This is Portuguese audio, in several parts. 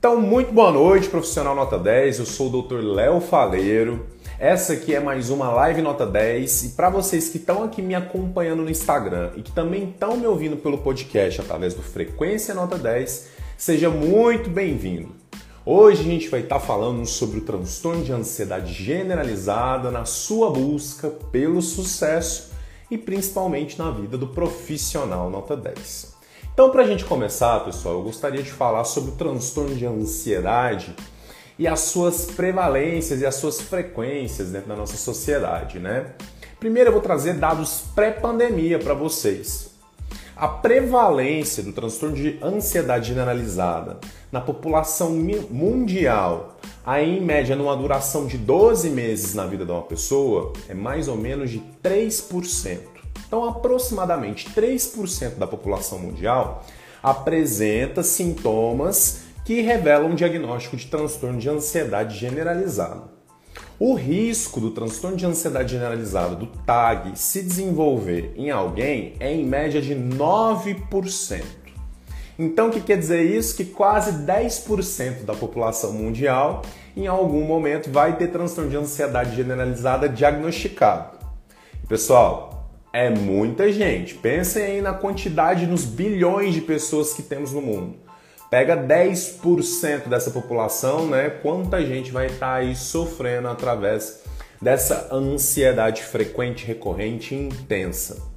Então, muito boa noite, profissional nota 10. Eu sou o Dr. Léo Faleiro. Essa aqui é mais uma live nota 10 e para vocês que estão aqui me acompanhando no Instagram e que também estão me ouvindo pelo podcast através do Frequência Nota 10, seja muito bem-vindo. Hoje a gente vai estar tá falando sobre o transtorno de ansiedade generalizada na sua busca pelo sucesso e principalmente na vida do profissional nota 10. Então, para a gente começar, pessoal, eu gostaria de falar sobre o transtorno de ansiedade e as suas prevalências e as suas frequências dentro da nossa sociedade, né? Primeiro eu vou trazer dados pré-pandemia para vocês. A prevalência do transtorno de ansiedade generalizada na população mundial, aí em média numa duração de 12 meses na vida de uma pessoa, é mais ou menos de 3%. Então, aproximadamente 3% da população mundial apresenta sintomas que revelam um diagnóstico de transtorno de ansiedade generalizado. O risco do transtorno de ansiedade generalizada, do TAG, se desenvolver em alguém é em média de 9%. Então, o que quer dizer isso? Que quase 10% da população mundial, em algum momento, vai ter transtorno de ansiedade generalizada diagnosticado. Pessoal, é muita gente. Pensem aí na quantidade, nos bilhões de pessoas que temos no mundo. Pega 10% dessa população, né? Quanta gente vai estar tá aí sofrendo através dessa ansiedade frequente, recorrente e intensa.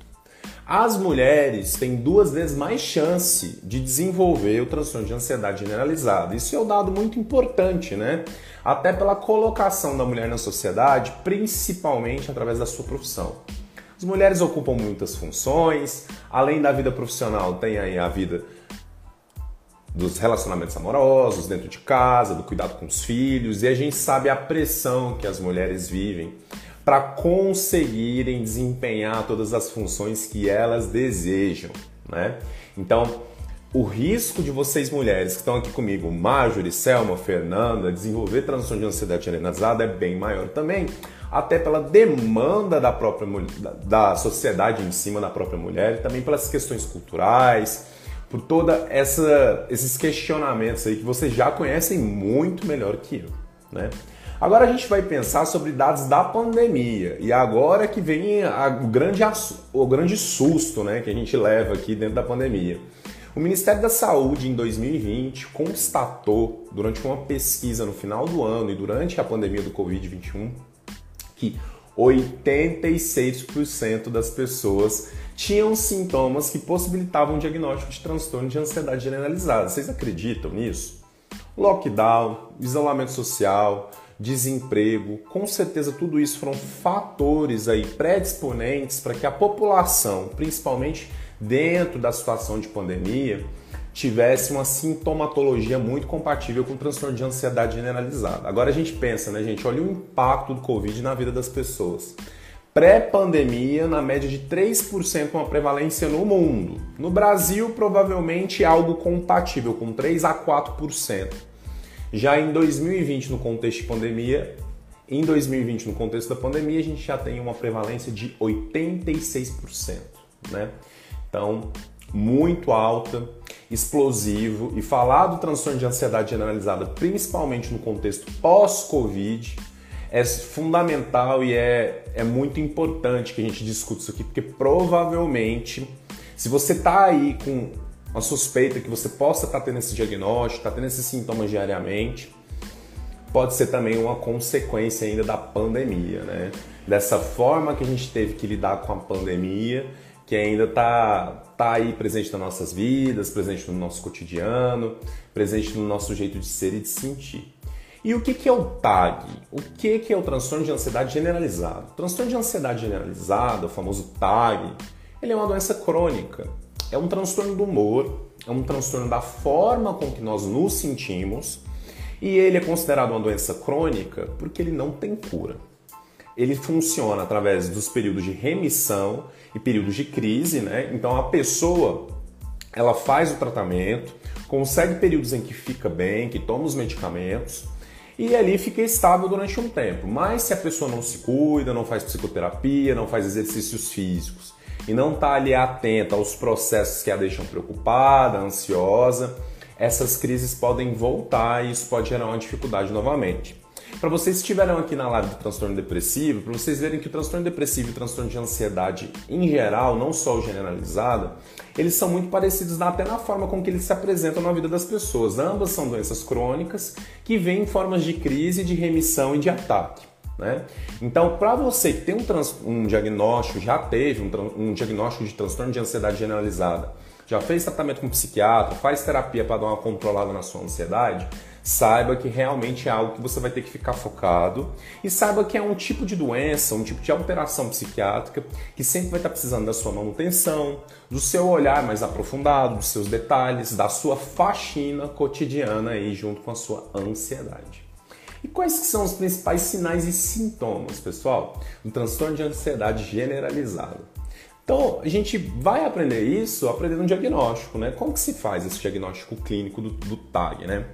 As mulheres têm duas vezes mais chance de desenvolver o transtorno de ansiedade generalizada. Isso é um dado muito importante, né? Até pela colocação da mulher na sociedade, principalmente através da sua profissão. As mulheres ocupam muitas funções, além da vida profissional, tem aí a vida dos relacionamentos amorosos, dentro de casa, do cuidado com os filhos, e a gente sabe a pressão que as mulheres vivem para conseguirem desempenhar todas as funções que elas desejam, né? Então, o risco de vocês mulheres que estão aqui comigo, Marjorie, Selma, Fernanda, desenvolver transtorno de ansiedade generalizada é bem maior também, até pela demanda da própria da sociedade em cima da própria mulher, e também pelas questões culturais, por toda essa esses questionamentos aí que vocês já conhecem muito melhor que eu, né? Agora a gente vai pensar sobre dados da pandemia e agora que vem a, o, grande, o grande susto né, que a gente leva aqui dentro da pandemia. O Ministério da Saúde, em 2020, constatou, durante uma pesquisa no final do ano e durante a pandemia do Covid-21, que 86% das pessoas tinham sintomas que possibilitavam o diagnóstico de transtorno de ansiedade generalizada. Vocês acreditam nisso? Lockdown, isolamento social, desemprego, com certeza tudo isso foram fatores aí predisponentes para que a população, principalmente dentro da situação de pandemia, tivesse uma sintomatologia muito compatível com o transtorno de ansiedade generalizada. Agora a gente pensa, né, gente? Olha o impacto do Covid na vida das pessoas. Pré-pandemia, na média de 3% uma prevalência no mundo. No Brasil, provavelmente algo compatível, com 3 a 4%. Já em 2020, no contexto de pandemia, em 2020, no contexto da pandemia, a gente já tem uma prevalência de 86%, né? Então, muito alta, explosivo e falar do transtorno de ansiedade generalizada, principalmente no contexto pós-Covid, é fundamental e é, é muito importante que a gente discuta isso aqui, porque provavelmente, se você está aí com uma suspeita que você possa estar tá tendo esse diagnóstico, está tendo esses sintomas diariamente, pode ser também uma consequência ainda da pandemia, né? Dessa forma que a gente teve que lidar com a pandemia que ainda está tá aí presente nas nossas vidas, presente no nosso cotidiano, presente no nosso jeito de ser e de sentir. E o que, que é o TAG? O que, que é o transtorno de ansiedade generalizado? O transtorno de ansiedade generalizado, o famoso TAG, ele é uma doença crônica. É um transtorno do humor, é um transtorno da forma com que nós nos sentimos e ele é considerado uma doença crônica porque ele não tem cura ele funciona através dos períodos de remissão e períodos de crise, né? Então a pessoa ela faz o tratamento, consegue períodos em que fica bem, que toma os medicamentos e ali fica estável durante um tempo. Mas se a pessoa não se cuida, não faz psicoterapia, não faz exercícios físicos e não está ali atenta aos processos que a deixam preocupada, ansiosa, essas crises podem voltar e isso pode gerar uma dificuldade novamente. Para vocês que estiveram aqui na live do transtorno depressivo, para vocês verem que o transtorno depressivo e o transtorno de ansiedade em geral, não só o generalizado, eles são muito parecidos até na forma com que eles se apresentam na vida das pessoas. Ambas são doenças crônicas que vêm em formas de crise, de remissão e de ataque. Né? Então, para você que tem um, trans, um diagnóstico, já teve um, um, diagnóstico de transtorno de ansiedade generalizada, já fez tratamento com psiquiatra, faz terapia para dar uma controlada na sua ansiedade, saiba que realmente é algo que você vai ter que ficar focado e saiba que é um tipo de doença, um tipo de alteração psiquiátrica que sempre vai estar precisando da sua manutenção, do seu olhar mais aprofundado, dos seus detalhes, da sua faxina cotidiana aí junto com a sua ansiedade. E quais são os principais sinais e sintomas, pessoal, do transtorno de ansiedade generalizado? Então, a gente vai aprender isso aprendendo um diagnóstico, né? Como que se faz esse diagnóstico clínico do, do TAG, né?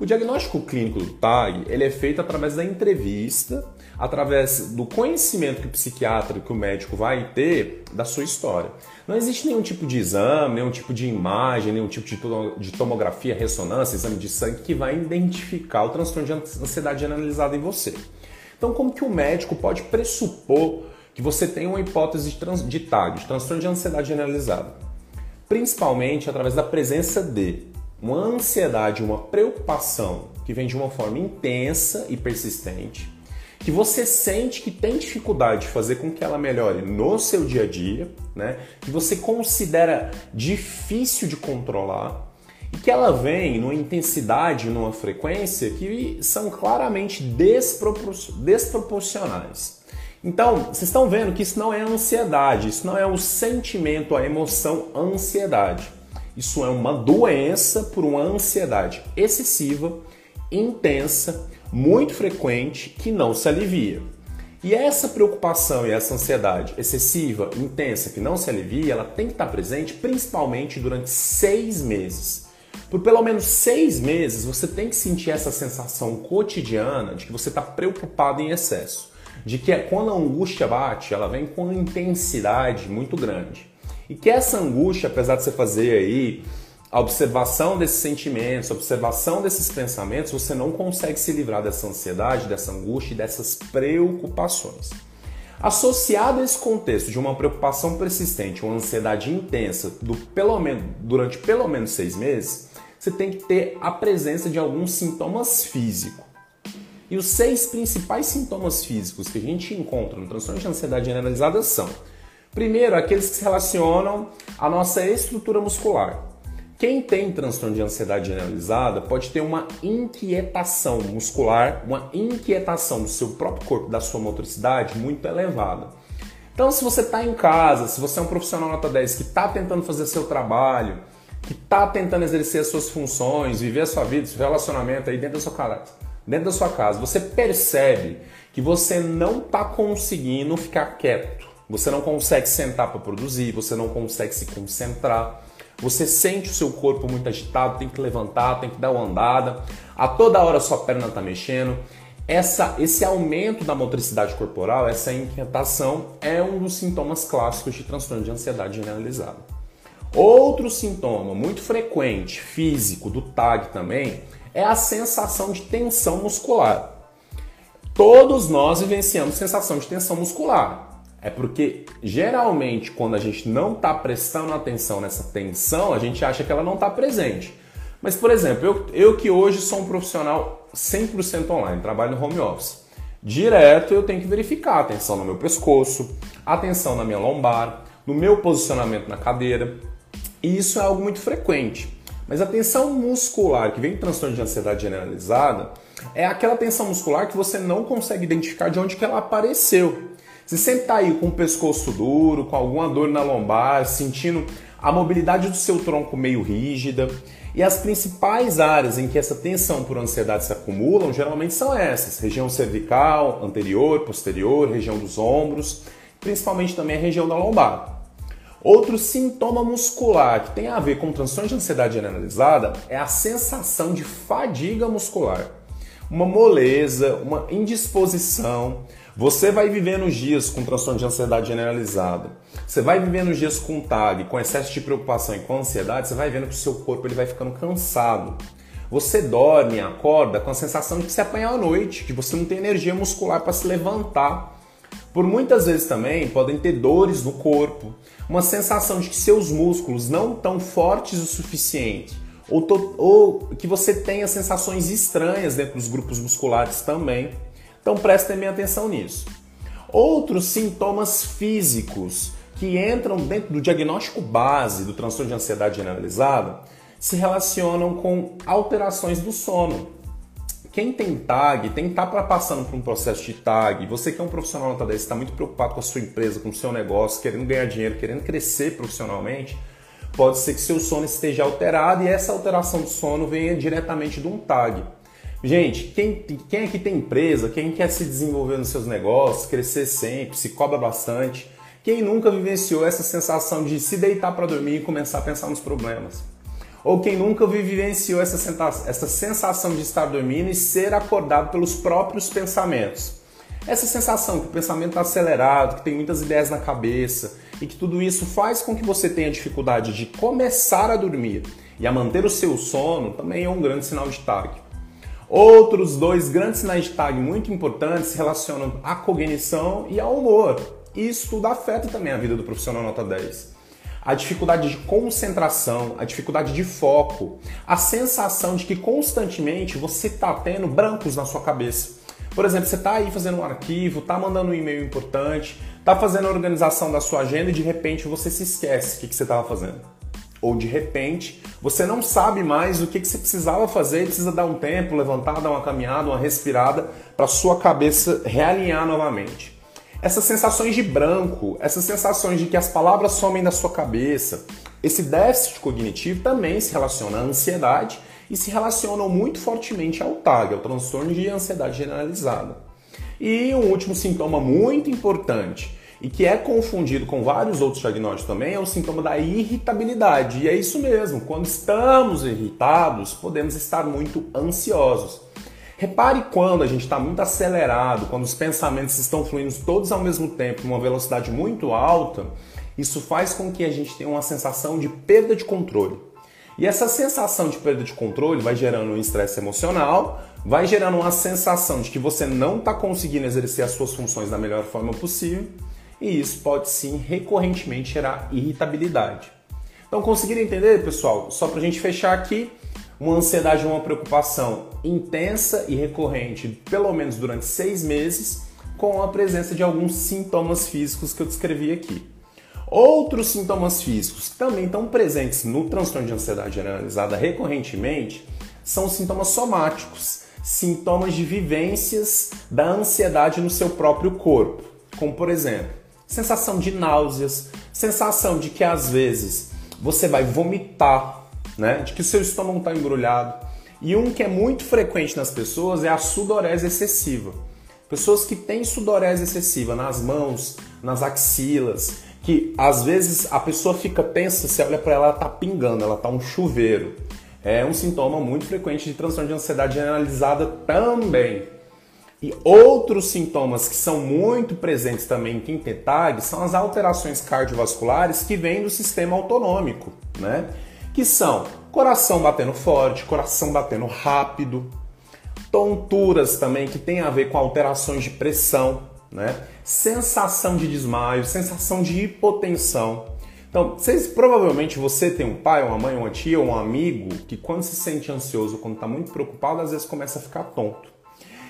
O diagnóstico clínico do TAG ele é feito através da entrevista, através do conhecimento que o psiquiatra, que o médico vai ter da sua história. Não existe nenhum tipo de exame, nenhum tipo de imagem, nenhum tipo de tomografia, ressonância, exame de sangue que vai identificar o transtorno de ansiedade analisado em você. Então, como que o médico pode pressupor que você tem uma hipótese de, trans, de TAG, de transtorno de ansiedade generalizada? Principalmente através da presença de uma ansiedade, uma preocupação que vem de uma forma intensa e persistente, que você sente que tem dificuldade de fazer com que ela melhore no seu dia a dia, né? que você considera difícil de controlar e que ela vem numa intensidade, numa frequência que são claramente desproporcionais. Então, vocês estão vendo que isso não é ansiedade, isso não é o sentimento, a emoção ansiedade. Isso é uma doença por uma ansiedade excessiva, intensa, muito frequente, que não se alivia. E essa preocupação e essa ansiedade excessiva, intensa, que não se alivia, ela tem que estar presente principalmente durante seis meses. Por pelo menos seis meses você tem que sentir essa sensação cotidiana de que você está preocupado em excesso. De que é quando a angústia bate, ela vem com intensidade muito grande. E que essa angústia, apesar de você fazer aí a observação desses sentimentos, a observação desses pensamentos, você não consegue se livrar dessa ansiedade, dessa angústia e dessas preocupações. Associado a esse contexto de uma preocupação persistente, uma ansiedade intensa do pelo menos, durante pelo menos seis meses, você tem que ter a presença de alguns sintomas físicos. E os seis principais sintomas físicos que a gente encontra no transtorno de ansiedade generalizada são Primeiro, aqueles que se relacionam à nossa estrutura muscular. Quem tem transtorno de ansiedade generalizada pode ter uma inquietação muscular, uma inquietação do seu próprio corpo, da sua motricidade muito elevada. Então, se você está em casa, se você é um profissional nota 10 que está tentando fazer seu trabalho, que está tentando exercer as suas funções, viver a sua vida, seu relacionamento aí dentro da sua casa, dentro da sua casa, você percebe que você não está conseguindo ficar quieto você não consegue sentar para produzir, você não consegue se concentrar. Você sente o seu corpo muito agitado, tem que levantar, tem que dar uma andada. A toda hora sua perna está mexendo. Essa, esse aumento da motricidade corporal, essa inquietação, é um dos sintomas clássicos de transtorno de ansiedade generalizada. Outro sintoma muito frequente, físico, do TAG também, é a sensação de tensão muscular. Todos nós vivenciamos sensação de tensão muscular. É porque geralmente quando a gente não está prestando atenção nessa tensão, a gente acha que ela não está presente. Mas, por exemplo, eu, eu que hoje sou um profissional 100% online, trabalho no home office. Direto eu tenho que verificar a tensão no meu pescoço, a tensão na minha lombar, no meu posicionamento na cadeira. E isso é algo muito frequente. Mas a tensão muscular que vem do transtorno de ansiedade generalizada é aquela tensão muscular que você não consegue identificar de onde que ela apareceu. Você sempre está aí com o pescoço duro, com alguma dor na lombar, sentindo a mobilidade do seu tronco meio rígida. E as principais áreas em que essa tensão por ansiedade se acumulam geralmente são essas: região cervical, anterior, posterior, região dos ombros, principalmente também a região da lombar. Outro sintoma muscular que tem a ver com transtorno de ansiedade generalizada é a sensação de fadiga muscular. Uma moleza, uma indisposição, Você vai vivendo os dias com transtorno de ansiedade generalizada. Você vai vivendo os dias com TAG, com excesso de preocupação e com ansiedade, você vai vendo que o seu corpo ele vai ficando cansado. Você dorme, acorda com a sensação de que você apanhou à noite, que você não tem energia muscular para se levantar. Por muitas vezes também podem ter dores no corpo, uma sensação de que seus músculos não estão fortes o suficiente, ou, ou que você tenha sensações estranhas dentro dos grupos musculares também. Então prestem bem atenção nisso. Outros sintomas físicos que entram dentro do diagnóstico base do transtorno de ansiedade generalizada se relacionam com alterações do sono. Quem tem TAG, tem tá passando por um processo de TAG. Você que é um profissional nota 10, está muito preocupado com a sua empresa, com o seu negócio, querendo ganhar dinheiro, querendo crescer profissionalmente, pode ser que seu sono esteja alterado e essa alteração do sono venha diretamente de um TAG. Gente, quem, quem aqui tem empresa, quem quer se desenvolver nos seus negócios, crescer sempre, se cobra bastante, quem nunca vivenciou essa sensação de se deitar para dormir e começar a pensar nos problemas? Ou quem nunca vivenciou essa, essa sensação de estar dormindo e ser acordado pelos próprios pensamentos. Essa sensação que o pensamento está acelerado, que tem muitas ideias na cabeça e que tudo isso faz com que você tenha dificuldade de começar a dormir e a manter o seu sono também é um grande sinal de TAG. Outros dois grandes sinais de TAG muito importantes relacionam à cognição e ao humor. Isso tudo afeta também a vida do profissional nota 10 a dificuldade de concentração, a dificuldade de foco, a sensação de que constantemente você está tendo brancos na sua cabeça. Por exemplo, você está aí fazendo um arquivo, está mandando um e-mail importante, está fazendo a organização da sua agenda e de repente você se esquece o que, que você estava fazendo. Ou de repente você não sabe mais o que, que você precisava fazer precisa dar um tempo, levantar, dar uma caminhada, uma respirada para sua cabeça realinhar novamente essas sensações de branco, essas sensações de que as palavras somem da sua cabeça, esse déficit cognitivo também se relaciona à ansiedade e se relacionam muito fortemente ao TAG, ao transtorno de ansiedade generalizada. E um último sintoma muito importante e que é confundido com vários outros diagnósticos também é o sintoma da irritabilidade. E é isso mesmo, quando estamos irritados, podemos estar muito ansiosos. Repare quando a gente está muito acelerado, quando os pensamentos estão fluindo todos ao mesmo tempo, uma velocidade muito alta, isso faz com que a gente tenha uma sensação de perda de controle. E essa sensação de perda de controle vai gerando um estresse emocional, vai gerando uma sensação de que você não está conseguindo exercer as suas funções da melhor forma possível, e isso pode sim recorrentemente gerar irritabilidade. Então, conseguiram entender, pessoal? Só para a gente fechar aqui, uma ansiedade ou uma preocupação intensa e recorrente, pelo menos durante seis meses, com a presença de alguns sintomas físicos que eu descrevi aqui. Outros sintomas físicos que também estão presentes no transtorno de ansiedade generalizada recorrentemente são sintomas somáticos, sintomas de vivências da ansiedade no seu próprio corpo, como por exemplo, sensação de náuseas, sensação de que às vezes você vai vomitar né? De que o seu estômago está embrulhado. E um que é muito frequente nas pessoas é a sudorese excessiva. Pessoas que têm sudorese excessiva nas mãos, nas axilas, que às vezes a pessoa fica tensa, você olha para ela, ela tá pingando, ela tá um chuveiro. É um sintoma muito frequente de transtorno de ansiedade generalizada também. E outros sintomas que são muito presentes também em quem tem são as alterações cardiovasculares que vêm do sistema autonômico, né? que são coração batendo forte, coração batendo rápido, tonturas também que tem a ver com alterações de pressão, né? Sensação de desmaio, sensação de hipotensão. Então, vocês provavelmente você tem um pai, uma mãe, uma tia, um amigo que quando se sente ansioso, quando está muito preocupado, às vezes começa a ficar tonto.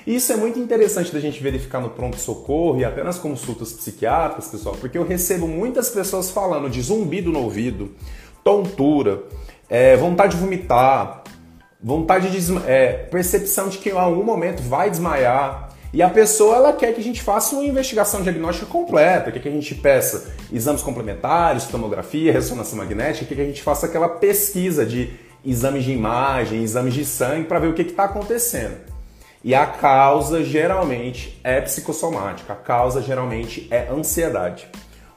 Isso é muito interessante da gente verificar no pronto-socorro e até nas consultas psiquiátricas, pessoal, porque eu recebo muitas pessoas falando de zumbido no ouvido, tontura, é, vontade de vomitar, vontade de é, percepção de que em algum momento vai desmaiar. E a pessoa ela quer que a gente faça uma investigação diagnóstica completa, quer que a gente peça exames complementares, tomografia, ressonância magnética, quer que a gente faça aquela pesquisa de exames de imagem, exames de sangue para ver o que está acontecendo. E a causa geralmente é psicossomática, a causa geralmente é ansiedade.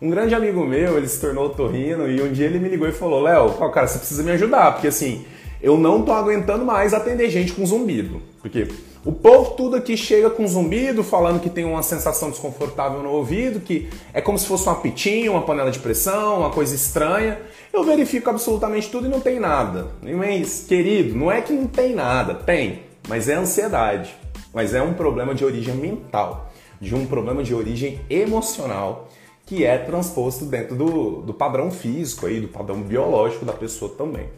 Um grande amigo meu, ele se tornou torrino e um dia ele me ligou e falou: Léo, cara, você precisa me ajudar, porque assim, eu não tô aguentando mais atender gente com zumbido. Porque o povo tudo aqui chega com zumbido, falando que tem uma sensação desconfortável no ouvido, que é como se fosse uma pitinha, uma panela de pressão, uma coisa estranha. Eu verifico absolutamente tudo e não tem nada. Mas, querido, não é que não tem nada, tem, mas é ansiedade. Mas é um problema de origem mental, de um problema de origem emocional que é transposto dentro do, do padrão físico aí, do padrão biológico da pessoa também.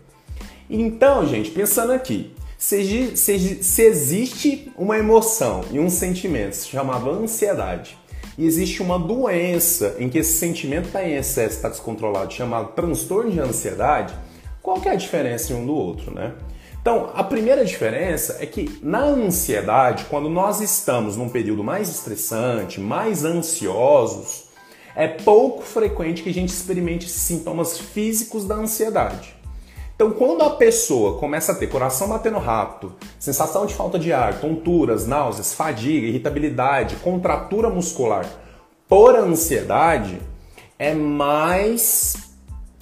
Então, gente, pensando aqui, se, se, se existe uma emoção e um sentimento chamado ansiedade, e existe uma doença em que esse sentimento está em excesso, está descontrolado, chamado transtorno de ansiedade, qual que é a diferença um do outro, né? Então, a primeira diferença é que na ansiedade, quando nós estamos num período mais estressante, mais ansiosos, é pouco frequente que a gente experimente sintomas físicos da ansiedade. Então, quando a pessoa começa a ter coração batendo rápido, sensação de falta de ar, tonturas, náuseas, fadiga, irritabilidade, contratura muscular por ansiedade, é mais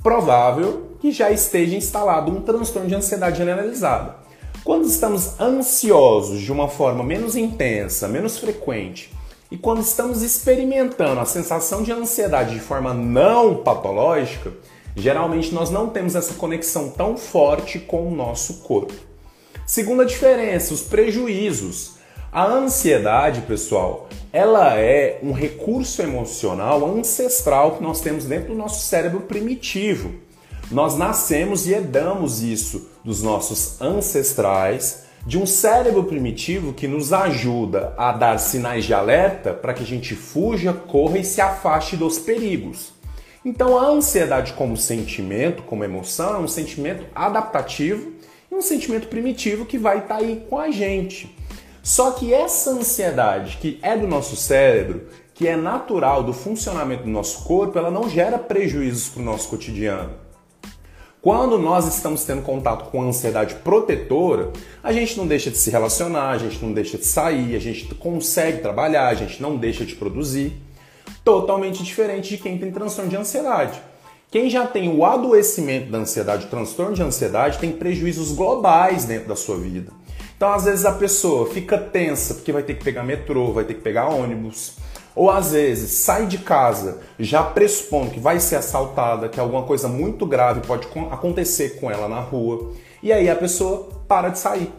provável que já esteja instalado um transtorno de ansiedade generalizada. Quando estamos ansiosos de uma forma menos intensa, menos frequente, e quando estamos experimentando a sensação de ansiedade de forma não patológica, Geralmente nós não temos essa conexão tão forte com o nosso corpo. Segunda diferença, os prejuízos. A ansiedade, pessoal, ela é um recurso emocional ancestral que nós temos dentro do nosso cérebro primitivo. Nós nascemos e herdamos isso dos nossos ancestrais, de um cérebro primitivo que nos ajuda a dar sinais de alerta para que a gente fuja, corra e se afaste dos perigos. Então a ansiedade como sentimento, como emoção, é um sentimento adaptativo e um sentimento primitivo que vai estar tá aí com a gente. Só que essa ansiedade que é do nosso cérebro, que é natural do funcionamento do nosso corpo, ela não gera prejuízos para o nosso cotidiano. Quando nós estamos tendo contato com a ansiedade protetora, a gente não deixa de se relacionar, a gente não deixa de sair, a gente consegue trabalhar, a gente não deixa de produzir totalmente diferente de quem tem transtorno de ansiedade. Quem já tem o adoecimento da ansiedade, o transtorno de ansiedade, tem prejuízos globais dentro da sua vida. Então, às vezes, a pessoa fica tensa porque vai ter que pegar metrô, vai ter que pegar ônibus. Ou às vezes sai de casa já pressupondo que vai ser assaltada, que alguma coisa muito grave pode acontecer com ela na rua. E aí a pessoa para de sair.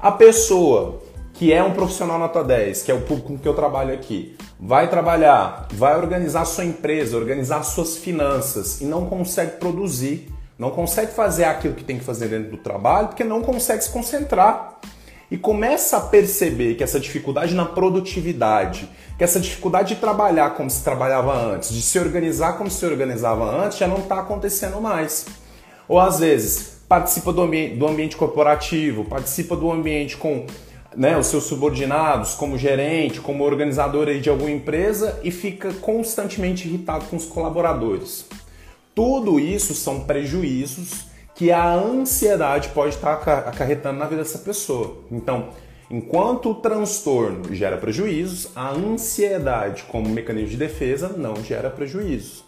A pessoa que é um profissional nota 10, que é o público com que eu trabalho aqui, vai trabalhar, vai organizar sua empresa, organizar suas finanças e não consegue produzir, não consegue fazer aquilo que tem que fazer dentro do trabalho porque não consegue se concentrar. E começa a perceber que essa dificuldade na produtividade, que essa dificuldade de trabalhar como se trabalhava antes, de se organizar como se organizava antes, já não está acontecendo mais. Ou às vezes participa do, ambi do ambiente corporativo, participa do ambiente com né, os seus subordinados, como gerente, como organizador de alguma empresa e fica constantemente irritado com os colaboradores. Tudo isso são prejuízos que a ansiedade pode estar acarretando na vida dessa pessoa. Então, enquanto o transtorno gera prejuízos, a ansiedade, como mecanismo de defesa, não gera prejuízos.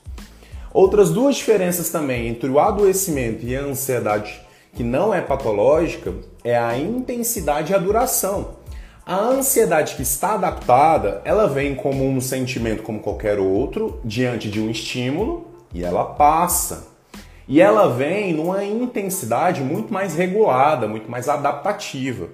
Outras duas diferenças também entre o adoecimento e a ansiedade que não é patológica é a intensidade e a duração. A ansiedade que está adaptada, ela vem como um sentimento como qualquer outro, diante de um estímulo, e ela passa. E ela vem numa intensidade muito mais regulada, muito mais adaptativa.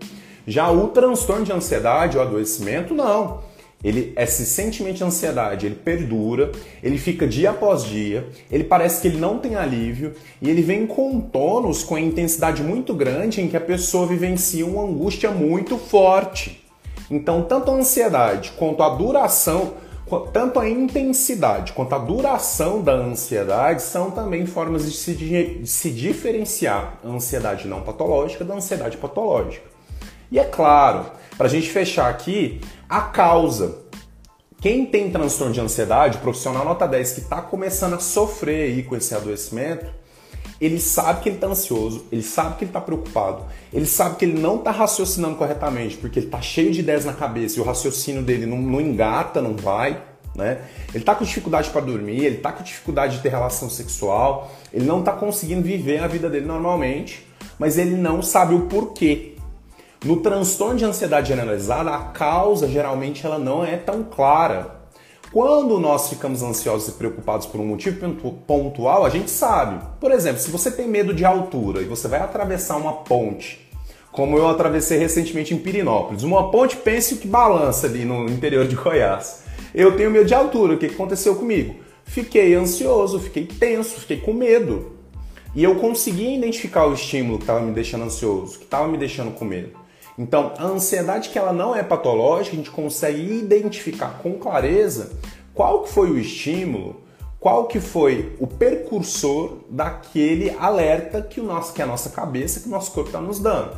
Já o transtorno de ansiedade, o adoecimento, não ele, esse sentimento de ansiedade, ele perdura, ele fica dia após dia, ele parece que ele não tem alívio e ele vem com tônus, com intensidade muito grande em que a pessoa vivencia uma angústia muito forte. Então, tanto a ansiedade quanto a duração, tanto a intensidade quanto a duração da ansiedade são também formas de se, de se diferenciar a ansiedade não patológica da ansiedade patológica. E é claro, para a gente fechar aqui, a causa. Quem tem transtorno de ansiedade, profissional nota 10 que está começando a sofrer aí com esse adoecimento, ele sabe que ele está ansioso, ele sabe que ele está preocupado, ele sabe que ele não está raciocinando corretamente, porque ele está cheio de ideias na cabeça e o raciocínio dele não, não engata, não vai. Né? Ele está com dificuldade para dormir, ele está com dificuldade de ter relação sexual, ele não está conseguindo viver a vida dele normalmente mas ele não sabe o porquê. No transtorno de ansiedade generalizada, a causa geralmente ela não é tão clara. Quando nós ficamos ansiosos e preocupados por um motivo pontual, a gente sabe. Por exemplo, se você tem medo de altura e você vai atravessar uma ponte, como eu atravessei recentemente em Pirinópolis, uma ponte, pense que balança ali no interior de Goiás. Eu tenho medo de altura, o que aconteceu comigo? Fiquei ansioso, fiquei tenso, fiquei com medo. E eu conseguia identificar o estímulo que estava me deixando ansioso, que estava me deixando com medo. Então, a ansiedade que ela não é patológica, a gente consegue identificar com clareza qual que foi o estímulo, qual que foi o percursor daquele alerta que, o nosso, que a nossa cabeça, que o nosso corpo está nos dando.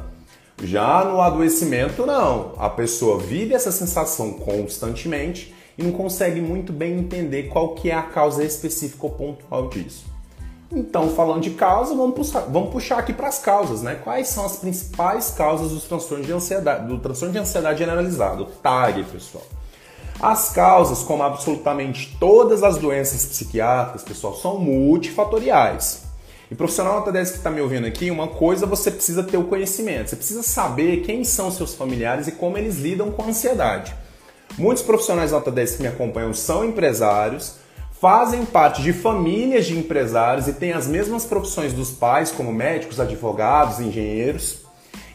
Já no adoecimento, não. A pessoa vive essa sensação constantemente e não consegue muito bem entender qual que é a causa específica ou pontual disso. Então, falando de causa, vamos puxar, vamos puxar aqui para as causas, né? Quais são as principais causas dos transtornos de ansiedade, do transtorno de ansiedade generalizado, TAG, pessoal? As causas, como absolutamente todas as doenças psiquiátricas, pessoal, são multifatoriais. E profissional nota 10 que está me ouvindo aqui, uma coisa você precisa ter o conhecimento, você precisa saber quem são seus familiares e como eles lidam com a ansiedade. Muitos profissionais nota 10 que me acompanham são empresários, fazem parte de famílias de empresários e têm as mesmas profissões dos pais, como médicos, advogados, engenheiros.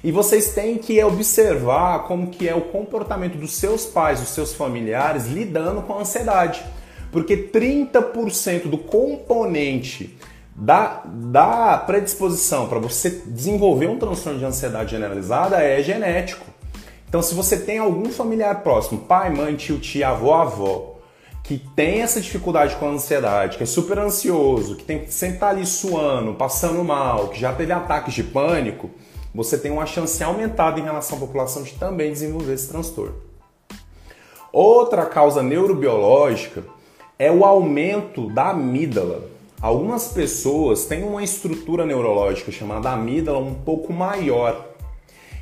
E vocês têm que observar como que é o comportamento dos seus pais, dos seus familiares lidando com a ansiedade. Porque 30% do componente da, da predisposição para você desenvolver um transtorno de ansiedade generalizada é genético. Então, se você tem algum familiar próximo, pai, mãe, tio, tia, avó, avó, que tem essa dificuldade com a ansiedade, que é super ansioso, que tem que estar tá ali suando, passando mal, que já teve ataques de pânico, você tem uma chance aumentada em relação à população de também desenvolver esse transtorno. Outra causa neurobiológica é o aumento da amígdala. Algumas pessoas têm uma estrutura neurológica chamada amígdala um pouco maior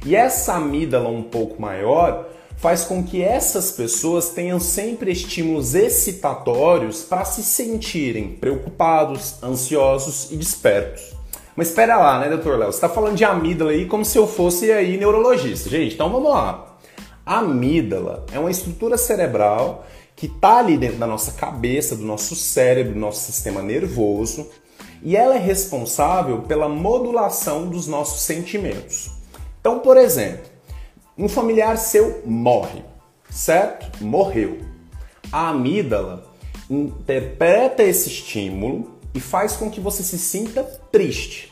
e essa amígdala um pouco maior faz com que essas pessoas tenham sempre estímulos excitatórios para se sentirem preocupados, ansiosos e despertos. Mas espera lá, né, doutor Léo? Você está falando de amígdala aí como se eu fosse aí neurologista. Gente, então vamos lá. A amígdala é uma estrutura cerebral que está ali dentro da nossa cabeça, do nosso cérebro, do nosso sistema nervoso, e ela é responsável pela modulação dos nossos sentimentos. Então, por exemplo, um familiar seu morre, certo? Morreu. A amígdala interpreta esse estímulo e faz com que você se sinta triste.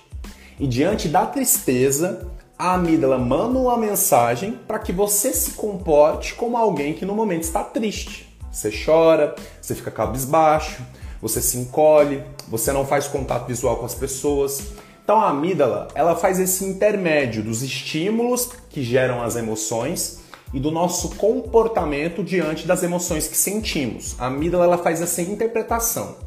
E diante da tristeza, a amígdala manda uma mensagem para que você se comporte como alguém que no momento está triste. Você chora, você fica cabisbaixo, você se encolhe, você não faz contato visual com as pessoas. Então a amígdala, ela faz esse intermédio dos estímulos que geram as emoções e do nosso comportamento diante das emoções que sentimos. A amígdala ela faz essa interpretação.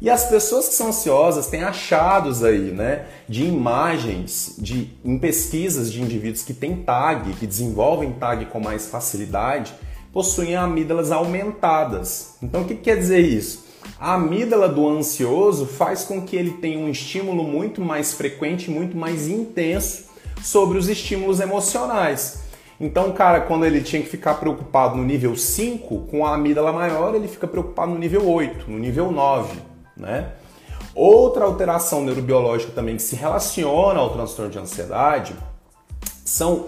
E as pessoas que são ansiosas têm achados aí, né, de imagens de em pesquisas de indivíduos que têm TAG, que desenvolvem TAG com mais facilidade, possuem amígdalas aumentadas. Então o que quer dizer isso? A amígdala do ansioso faz com que ele tenha um estímulo muito mais frequente, muito mais intenso sobre os estímulos emocionais. Então, cara, quando ele tinha que ficar preocupado no nível 5, com a amígdala maior, ele fica preocupado no nível 8, no nível 9, né? Outra alteração neurobiológica também que se relaciona ao transtorno de ansiedade são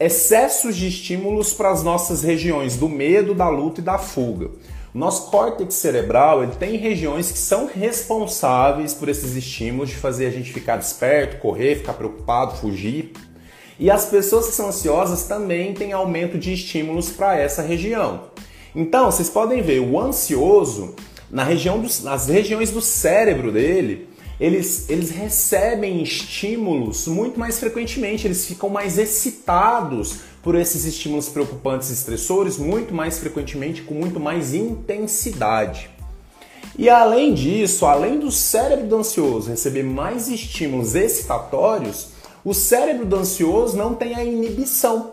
excessos de estímulos para as nossas regiões do medo, da luta e da fuga. Nosso córtex cerebral ele tem regiões que são responsáveis por esses estímulos de fazer a gente ficar desperto, correr, ficar preocupado, fugir. E as pessoas que são ansiosas também têm aumento de estímulos para essa região. Então, vocês podem ver, o ansioso, na região dos, nas regiões do cérebro dele, eles, eles recebem estímulos muito mais frequentemente, eles ficam mais excitados por esses estímulos preocupantes e estressores muito mais frequentemente, com muito mais intensidade. E além disso, além do cérebro do ansioso receber mais estímulos excitatórios, o cérebro do ansioso não tem a inibição.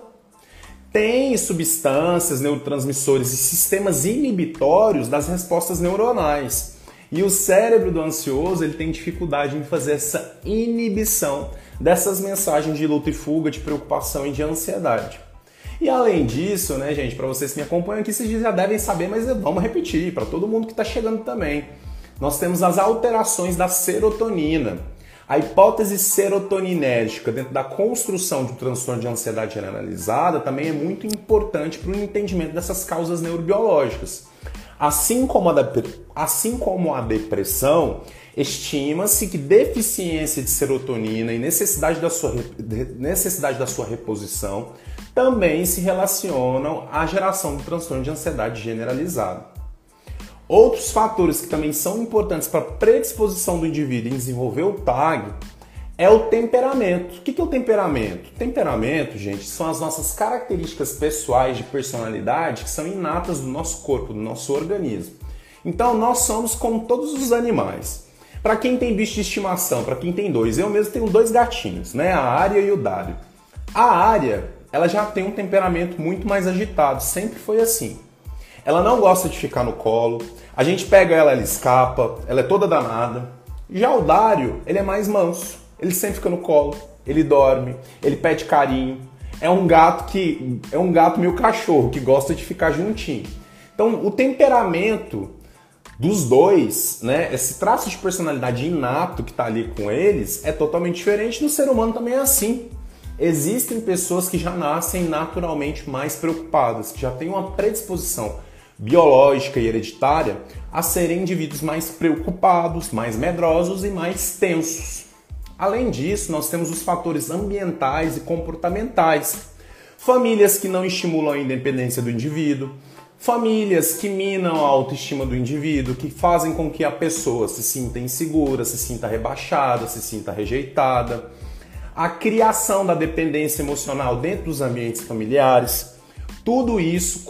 Tem substâncias, neurotransmissores e sistemas inibitórios das respostas neuronais. E o cérebro do ansioso ele tem dificuldade em fazer essa inibição dessas mensagens de luta e fuga, de preocupação e de ansiedade. E além disso, né, gente, para vocês que me acompanham aqui, vocês já devem saber, mas vamos repetir para todo mundo que está chegando também. Nós temos as alterações da serotonina. A hipótese serotoninérgica dentro da construção de um transtorno de ansiedade generalizada também é muito importante para o entendimento dessas causas neurobiológicas. Assim como a, assim como a depressão, estima-se que deficiência de serotonina e necessidade da, sua, necessidade da sua reposição também se relacionam à geração do transtorno de ansiedade generalizada. Outros fatores que também são importantes para a predisposição do indivíduo em desenvolver o TAG é o temperamento. O que é o temperamento? Temperamento, gente, são as nossas características pessoais de personalidade que são inatas do nosso corpo, do nosso organismo. Então, nós somos como todos os animais. Para quem tem bicho de estimação, para quem tem dois, eu mesmo tenho dois gatinhos, né? A Área e o Dário. A Área, ela já tem um temperamento muito mais agitado, sempre foi assim. Ela não gosta de ficar no colo. A gente pega ela, ela escapa, ela é toda danada. Já o Dário, ele é mais manso ele sempre fica no colo, ele dorme, ele pede carinho. É um gato que é um gato meio cachorro que gosta de ficar juntinho. Então, o temperamento dos dois, né, esse traço de personalidade inato que está ali com eles é totalmente diferente. No ser humano também é assim. Existem pessoas que já nascem naturalmente mais preocupadas, que já têm uma predisposição biológica e hereditária a serem indivíduos mais preocupados, mais medrosos e mais tensos. Além disso, nós temos os fatores ambientais e comportamentais. Famílias que não estimulam a independência do indivíduo, famílias que minam a autoestima do indivíduo, que fazem com que a pessoa se sinta insegura, se sinta rebaixada, se sinta rejeitada. A criação da dependência emocional dentro dos ambientes familiares. Tudo isso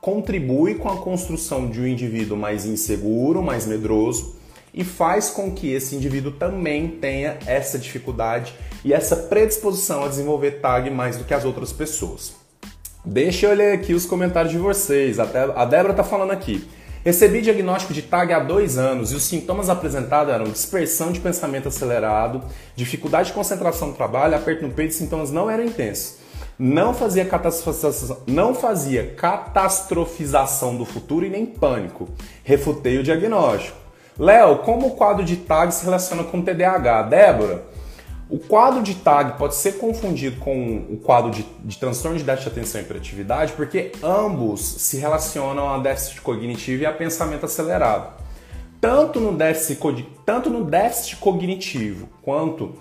contribui com a construção de um indivíduo mais inseguro, mais medroso e faz com que esse indivíduo também tenha essa dificuldade e essa predisposição a desenvolver TAG mais do que as outras pessoas. Deixa eu ler aqui os comentários de vocês. A Débora está falando aqui. Recebi diagnóstico de TAG há dois anos e os sintomas apresentados eram dispersão de pensamento acelerado, dificuldade de concentração no trabalho, aperto no peito e sintomas não eram intensos. Não fazia, não fazia catastrofização do futuro e nem pânico. Refutei o diagnóstico. Léo, como o quadro de TAG se relaciona com o TDAH? Débora, o quadro de TAG pode ser confundido com o quadro de, de transtorno de déficit de atenção e hiperatividade porque ambos se relacionam a déficit cognitivo e a pensamento acelerado. Tanto no déficit, tanto no déficit cognitivo quanto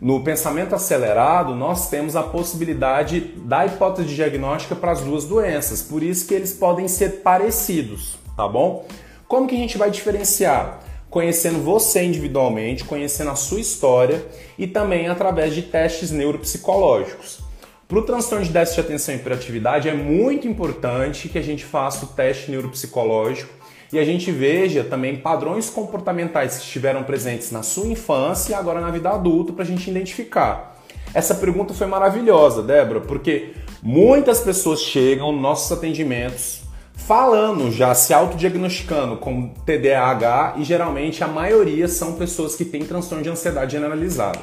no pensamento acelerado, nós temos a possibilidade da hipótese diagnóstica para as duas doenças, por isso que eles podem ser parecidos, tá bom? Como que a gente vai diferenciar? Conhecendo você individualmente, conhecendo a sua história e também através de testes neuropsicológicos. Para o transtorno de déficit de atenção e hiperatividade é muito importante que a gente faça o teste neuropsicológico e a gente veja também padrões comportamentais que estiveram presentes na sua infância e agora na vida adulta para a gente identificar. Essa pergunta foi maravilhosa, Débora, porque muitas pessoas chegam nos nossos atendimentos falando já, se autodiagnosticando com TDAH e geralmente a maioria são pessoas que têm transtorno de ansiedade generalizada.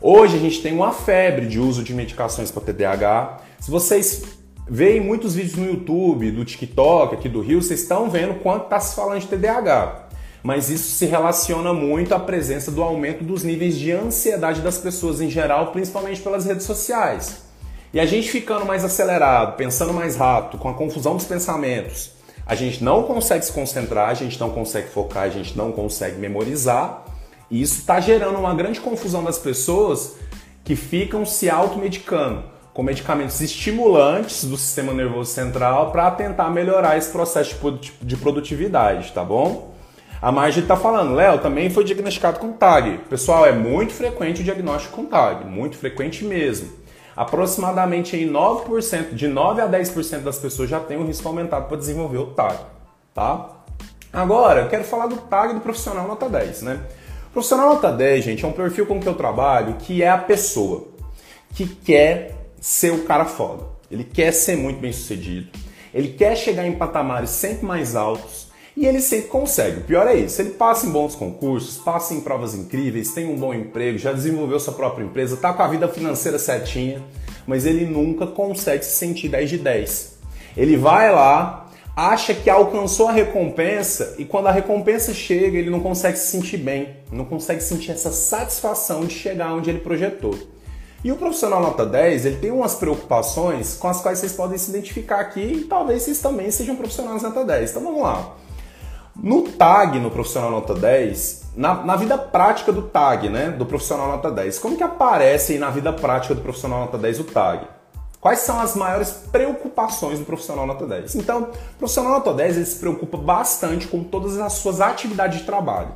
Hoje a gente tem uma febre de uso de medicações para TDAH. Se vocês veem muitos vídeos no YouTube, do TikTok, aqui do Rio, vocês estão vendo quanto está se falando de TDAH. Mas isso se relaciona muito à presença do aumento dos níveis de ansiedade das pessoas em geral, principalmente pelas redes sociais. E a gente ficando mais acelerado, pensando mais rápido, com a confusão dos pensamentos, a gente não consegue se concentrar, a gente não consegue focar, a gente não consegue memorizar. E isso está gerando uma grande confusão das pessoas que ficam se automedicando com medicamentos estimulantes do sistema nervoso central para tentar melhorar esse processo de produtividade, tá bom? A Margem está falando, Léo, também foi diagnosticado com TAG. Pessoal, é muito frequente o diagnóstico com TAG, muito frequente mesmo aproximadamente aí 9%, de 9 a 10% das pessoas já têm um risco aumentado para desenvolver o TAG, tá? Agora, eu quero falar do TAG do profissional nota 10, né? O profissional nota 10, gente, é um perfil com que eu trabalho que é a pessoa que quer ser o cara foda. Ele quer ser muito bem sucedido, ele quer chegar em patamares sempre mais altos E ele sempre consegue. O pior é isso. Ele passa em bons concursos, passa em provas incríveis, tem um bom emprego, já desenvolveu sua própria empresa, tá com a vida financeira certinha, mas ele nunca consegue se sentir 10 de 10. Ele vai lá, acha que alcançou a recompensa e quando a recompensa chega, ele não consegue se sentir bem, não consegue sentir essa satisfação de chegar onde ele projetou. E o profissional nota 10, ele tem umas preocupações com as quais vocês podem se identificar aqui e talvez vocês também sejam profissionais nota 10. Então vamos lá. No tag, no profissional nota 10, na, na, vida prática do tag, né, do profissional nota 10, como que aparece aí na vida prática do profissional nota 10 o tag? Quais são as maiores preocupações do profissional nota 10? Então, o profissional nota 10 ele se preocupa bastante com todas as suas atividades de trabalho.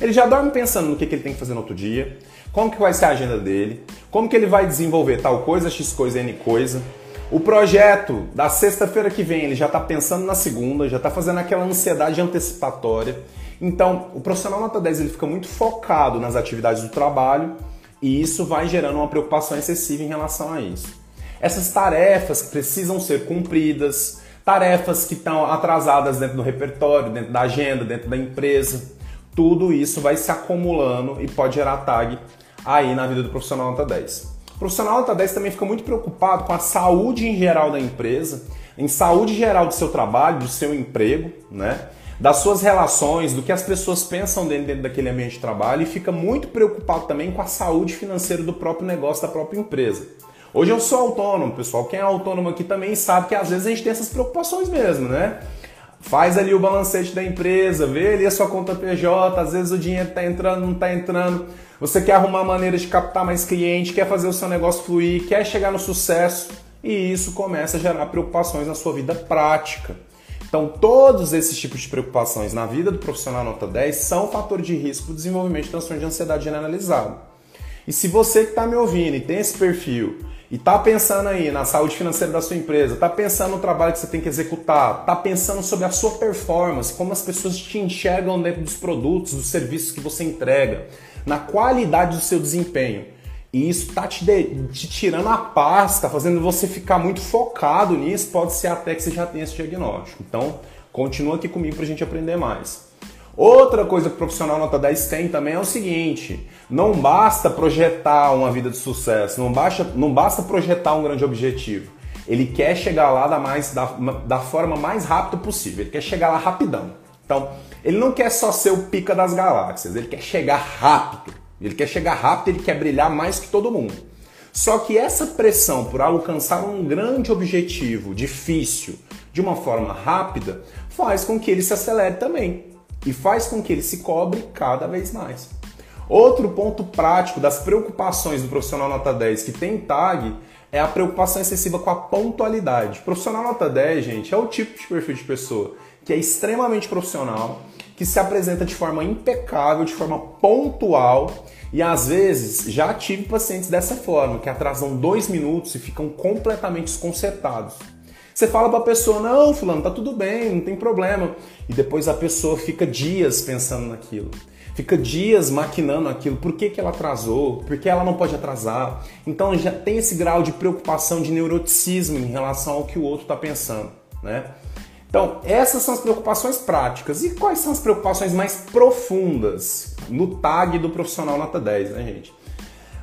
Ele já dorme pensando no que, que ele tem que fazer no outro dia, como que vai ser a agenda dele, como que ele vai desenvolver tal coisa, X coisa, N coisa. O projeto da sexta-feira que vem, ele já está pensando na segunda, já está fazendo aquela ansiedade antecipatória. Então, o profissional nota 10 ele fica muito focado nas atividades do trabalho e isso vai gerando uma preocupação excessiva em relação a isso. Essas tarefas precisam ser cumpridas, tarefas que estão atrasadas dentro do repertório, dentro da agenda, dentro da empresa. Tudo isso vai se acumulando e pode gerar tag aí na vida do profissional nota 10. O profissional nota 10 também fica muito preocupado com a saúde em geral da empresa, em saúde geral do seu trabalho, do seu emprego, né? das suas relações, do que as pessoas pensam dentro, dentro daquele ambiente de trabalho e fica muito preocupado também com a saúde financeira do próprio negócio, da própria empresa. Hoje eu sou autônomo, pessoal. Quem é autônomo aqui também sabe que às vezes a gente tem essas preocupações mesmo, né? Faz ali o balancete da empresa, vê ali a sua conta PJ, às vezes o dinheiro está entrando, não está entrando. Você quer arrumar maneira de captar mais cliente, quer fazer o seu negócio fluir, quer chegar no sucesso e isso começa a gerar preocupações na sua vida prática. Então, todos esses tipos de preocupações na vida do profissional nota 10 são fator de risco para o desenvolvimento de transtorno de ansiedade generalizado. E se você que está me ouvindo e tem esse perfil e tá pensando aí na saúde financeira da sua empresa, tá pensando no trabalho que você tem que executar, tá pensando sobre a sua performance, como as pessoas te enxergam dentro dos produtos, dos serviços que você entrega, na qualidade do seu desempenho. E isso tá te, de, te tirando a paz, tá fazendo você ficar muito focado nisso, pode ser até que você já tenha esse diagnóstico. Então, continua aqui comigo pra gente aprender mais. Outra coisa que o profissional nota 10 tem também é o seguinte: não basta projetar uma vida de sucesso, não basta, não basta projetar um grande objetivo. Ele quer chegar lá da, mais, da, da forma mais rápida possível, ele quer chegar lá rapidão. Então, ele não quer só ser o pica das galáxias, ele quer chegar rápido. Ele quer chegar rápido, ele quer brilhar mais que todo mundo. Só que essa pressão por alcançar um grande objetivo difícil de uma forma rápida faz com que ele se acelere também e faz com que ele se cobre cada vez mais. Outro ponto prático das preocupações do profissional nota 10 que tem tag é a preocupação excessiva com a pontualidade. Profissional nota 10, gente, é o tipo de perfil de pessoa que é extremamente profissional, que se apresenta de forma impecável, de forma pontual e às vezes já tive pacientes dessa forma, que atrasam dois minutos e ficam completamente desconcertados. Você fala para a pessoa, não, fulano, tá tudo bem, não tem problema. E depois a pessoa fica dias pensando naquilo. Fica dias maquinando aquilo, por que, que ela atrasou, por que ela não pode atrasar. Então já tem esse grau de preocupação, de neuroticismo em relação ao que o outro está pensando. Né? Então, essas são as preocupações práticas. E quais são as preocupações mais profundas no tag do profissional nota 10, né, gente?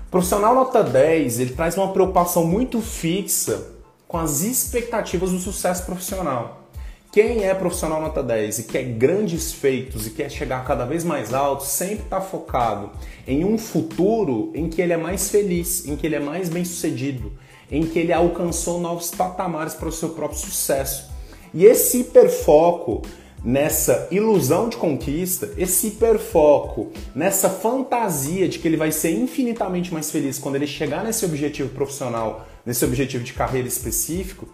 O profissional nota 10, ele traz uma preocupação muito fixa com as expectativas do sucesso profissional. Quem é profissional nota 10 e quer grandes feitos e quer chegar cada vez mais alto, sempre está focado em um futuro em que ele é mais feliz, em que ele é mais bem sucedido, em que ele alcançou novos patamares para o seu próprio sucesso. E esse hiperfoco nessa ilusão de conquista, esse hiperfoco nessa fantasia de que ele vai ser infinitamente mais feliz quando ele chegar nesse objetivo profissional nesse objetivo de carreira específico,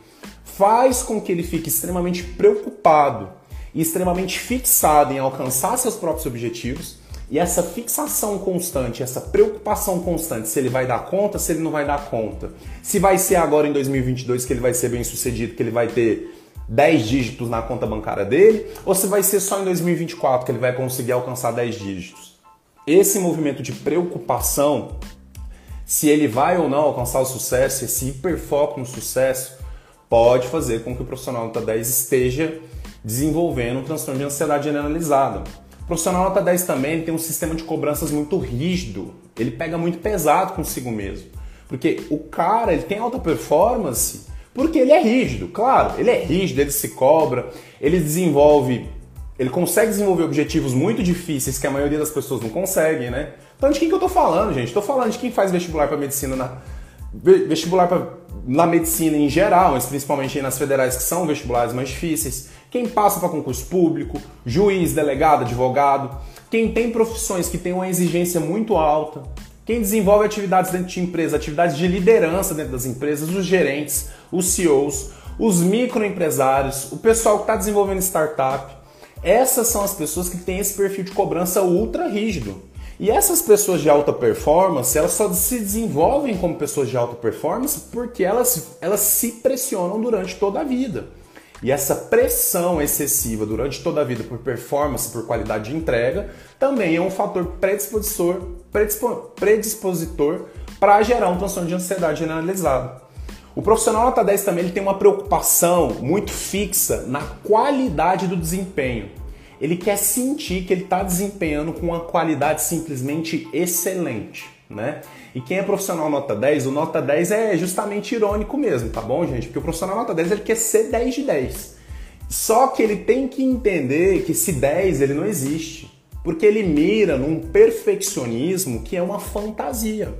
faz com que ele fique extremamente preocupado e extremamente fixado em alcançar seus próprios objetivos. E essa fixação constante, essa preocupação constante, se ele vai dar conta, se ele não vai dar conta. Se vai ser agora em 2022 que ele vai ser bem sucedido, que ele vai ter 10 dígitos na conta bancária dele, ou se vai ser só em 2024 que ele vai conseguir alcançar 10 dígitos. Esse movimento de preocupação se ele vai ou não alcançar o sucesso, esse hiperfoco no sucesso, pode fazer com que o profissional nota 10 esteja desenvolvendo um transtorno de ansiedade generalizada. O profissional nota 10 também tem um sistema de cobranças muito rígido, ele pega muito pesado consigo mesmo. Porque o cara ele tem alta performance porque ele é rígido, claro, ele é rígido, ele se cobra, ele desenvolve, ele consegue desenvolver objetivos muito difíceis que a maioria das pessoas não consegue, né? Então de quem que eu tô falando, gente? Tô falando de quem faz vestibular para medicina na vestibular pra, na medicina em geral, mas principalmente nas federais que são vestibulares mais difíceis. Quem passa para concurso público, juiz, delegado, advogado, quem tem profissões que têm uma exigência muito alta, quem desenvolve atividades dentro de empresa, atividades de liderança dentro das empresas, os gerentes, os CEOs, os microempresários, o pessoal que está desenvolvendo startup. Essas são as pessoas que têm esse perfil de cobrança ultra rígido. E essas pessoas de alta performance, elas só se desenvolvem como pessoas de alta performance porque elas, elas se pressionam durante toda a vida. E essa pressão excessiva durante toda a vida por performance, por qualidade de entrega, também é um fator predispositor, predispositor para gerar um transtorno de ansiedade generalizado. O profissional nota 10 também ele tem uma preocupação muito fixa na qualidade do desempenho. Ele quer sentir que ele está desempenhando com uma qualidade simplesmente excelente né? E quem é profissional nota 10, o nota 10 é justamente irônico mesmo, tá bom, gente? Porque o profissional nota 10 ele quer ser 10 de 10. Só que ele tem que entender que esse 10 ele não existe, porque ele mira num perfeccionismo que é uma fantasia.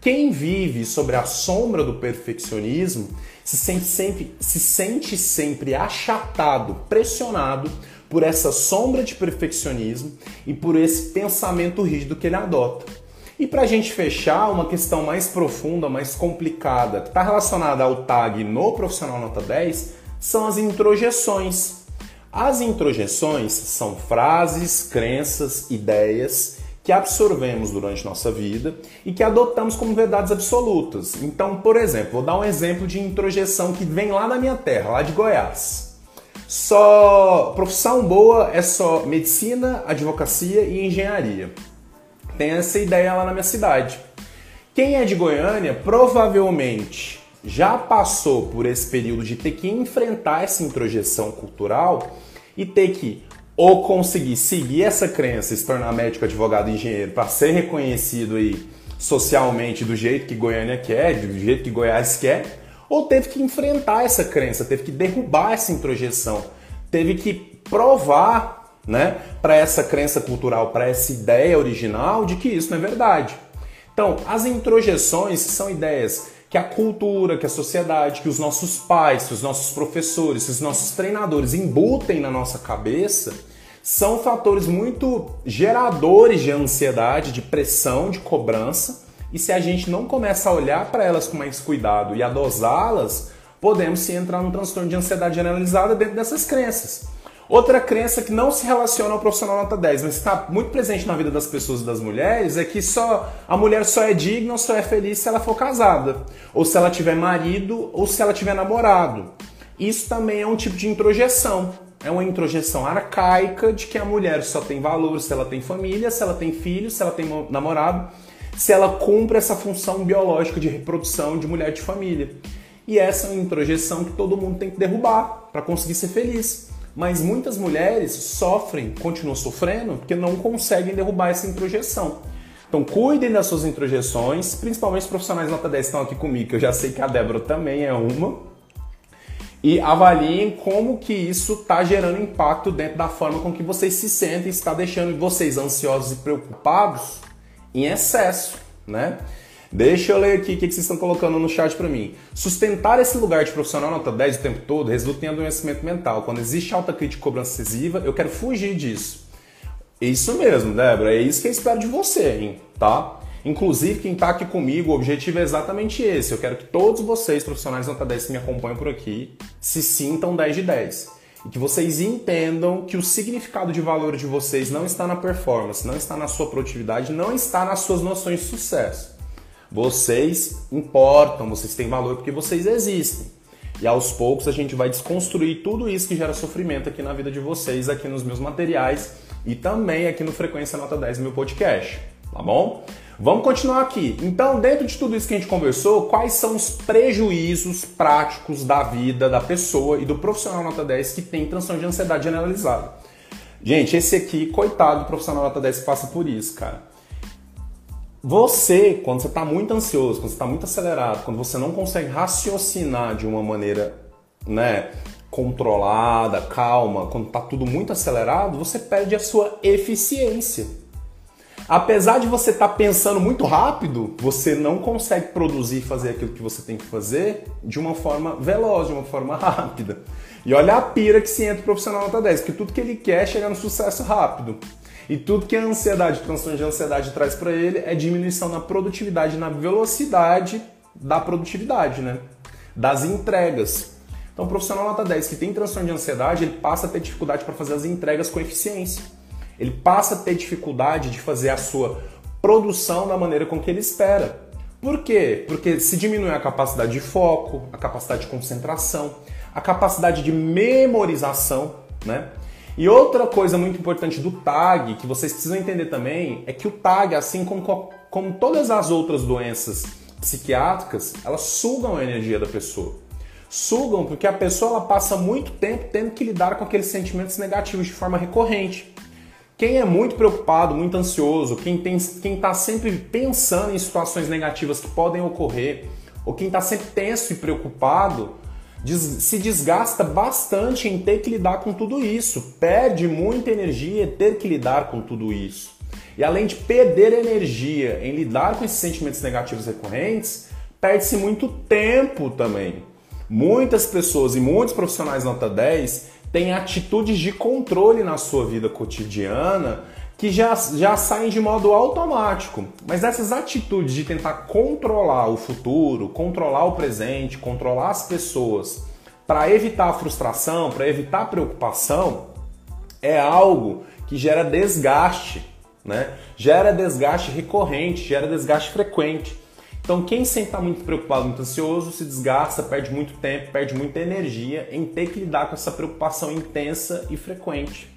Quem vive sobre a sombra do perfeccionismo se sente sempre, se sente sempre achatado, pressionado por essa sombra de perfeccionismo e por esse pensamento rígido que ele adota. E para a gente fechar, uma questão mais profunda, mais complicada, que está relacionada ao tag no profissional nota 10, são as introjeções. As introjeções são frases, crenças, ideias que absorvemos durante nossa vida e que adotamos como verdades absolutas. Então, por exemplo, vou dar um exemplo de introjeção que vem lá da minha terra, lá de Goiás. Só profissão boa é só medicina, advocacia e engenharia tem essa ideia lá na minha cidade. Quem é de Goiânia provavelmente já passou por esse período de ter que enfrentar essa introjeção cultural e ter que ou conseguir seguir essa crença, se tornar médico, advogado, engenheiro, para ser reconhecido aí socialmente do jeito que Goiânia quer, do jeito que Goiás quer, ou teve que enfrentar essa crença, teve que derrubar essa introjeção, teve que provar né, para essa crença cultural, para essa ideia original de que isso não é verdade. Então, as introjeções são ideias que a cultura, que a sociedade, que os nossos pais, que os nossos professores, que os nossos treinadores embutem na nossa cabeça, são fatores muito geradores de ansiedade, de pressão, de cobrança. E se a gente não começa a olhar para elas com mais cuidado e a dosá-las, podemos sim entrar num transtorno de ansiedade generalizada dentro dessas crenças. Outra crença que não se relaciona ao profissional nota 10, mas está muito presente na vida das pessoas e das mulheres, é que só a mulher só é digna ou só é feliz se ela for casada, ou se ela tiver marido, ou se ela tiver namorado. Isso também é um tipo de introjeção. É uma introjeção arcaica de que a mulher só tem valor se ela tem família, se ela tem filhos, se ela tem namorado, se ela cumpre essa função biológica de reprodução de mulher de família. E essa é uma introjeção que todo mundo tem que derrubar para conseguir ser feliz. Mas muitas mulheres sofrem, continuam sofrendo, porque não conseguem derrubar essa introjeção. Então cuidem das suas introjeções, principalmente os profissionais nota 10 estão aqui comigo, que eu já sei que a Débora também é uma. E avaliem como que isso está gerando impacto dentro da forma com que vocês se sentem, está deixando vocês ansiosos e preocupados em excesso, né? Deixa eu ler aqui o que vocês estão colocando no chat para mim. Sustentar esse lugar de profissional nota 10 o tempo todo resulta em adoecimento mental. Quando existe alta crítica cobrança excessiva, eu quero fugir disso. Isso mesmo, Débora. É isso que eu espero de você, hein? Tá? Inclusive, quem está aqui comigo, o objetivo é exatamente esse. Eu quero que todos vocês, profissionais nota 10 que me acompanham por aqui, se sintam 10 de 10. E que vocês entendam que o significado de valor de vocês não está na performance, não está na sua produtividade, não está nas suas noções de sucesso. Vocês importam, vocês têm valor porque vocês existem. E aos poucos a gente vai desconstruir tudo isso que gera sofrimento aqui na vida de vocês, aqui nos meus materiais e também aqui no Frequência Nota 10 meu podcast, tá bom? Vamos continuar aqui. Então, dentro de tudo isso que a gente conversou, quais são os prejuízos práticos da vida da pessoa e do profissional nota 10 que tem transtorno de ansiedade generalizada? Gente, esse aqui, coitado do profissional nota 10 que passa por isso, cara. Você, quando você está muito ansioso, quando você está muito acelerado, quando você não consegue raciocinar de uma maneira né, controlada, calma, quando está tudo muito acelerado, você perde a sua eficiência. Apesar de você estar tá pensando muito rápido, você não consegue produzir e fazer aquilo que você tem que fazer de uma forma veloz, de uma forma rápida. E olha a pira que se entra o profissional nota 10, porque tudo que ele quer é chegar no sucesso rápido. E tudo que a ansiedade, transtorno de ansiedade traz para ele é diminuição na produtividade, na velocidade da produtividade, né? Das entregas. Então, o profissional nota 10 que tem transtorno de ansiedade, ele passa a ter dificuldade para fazer as entregas com eficiência. Ele passa a ter dificuldade de fazer a sua produção da maneira com que ele espera. Por quê? Porque se diminui a capacidade de foco, a capacidade de concentração, a capacidade de memorização, né? E outra coisa muito importante do TAG, que vocês precisam entender também, é que o TAG, assim como, como todas as outras doenças psiquiátricas, elas sugam a energia da pessoa. Sugam porque a pessoa ela passa muito tempo tendo que lidar com aqueles sentimentos negativos de forma recorrente. Quem é muito preocupado, muito ansioso, quem está sempre pensando em situações negativas que podem ocorrer, ou quem está sempre tenso e preocupado, se desgasta bastante em ter que lidar com tudo isso, perde muita energia em ter que lidar com tudo isso. E além de perder energia em lidar com esses sentimentos negativos recorrentes, perde-se muito tempo também. Muitas pessoas e muitos profissionais nota 10 têm atitudes de controle na sua vida cotidiana que já, já saem de modo automático. Mas essas atitudes de tentar controlar o futuro, controlar o presente, controlar as pessoas, para evitar a frustração, para evitar a preocupação, é algo que gera desgaste, né? Gera desgaste recorrente, gera desgaste frequente. Então, quem sempre está muito preocupado, muito ansioso, se desgasta, perde muito tempo, perde muita energia em ter que lidar com essa preocupação intensa e frequente.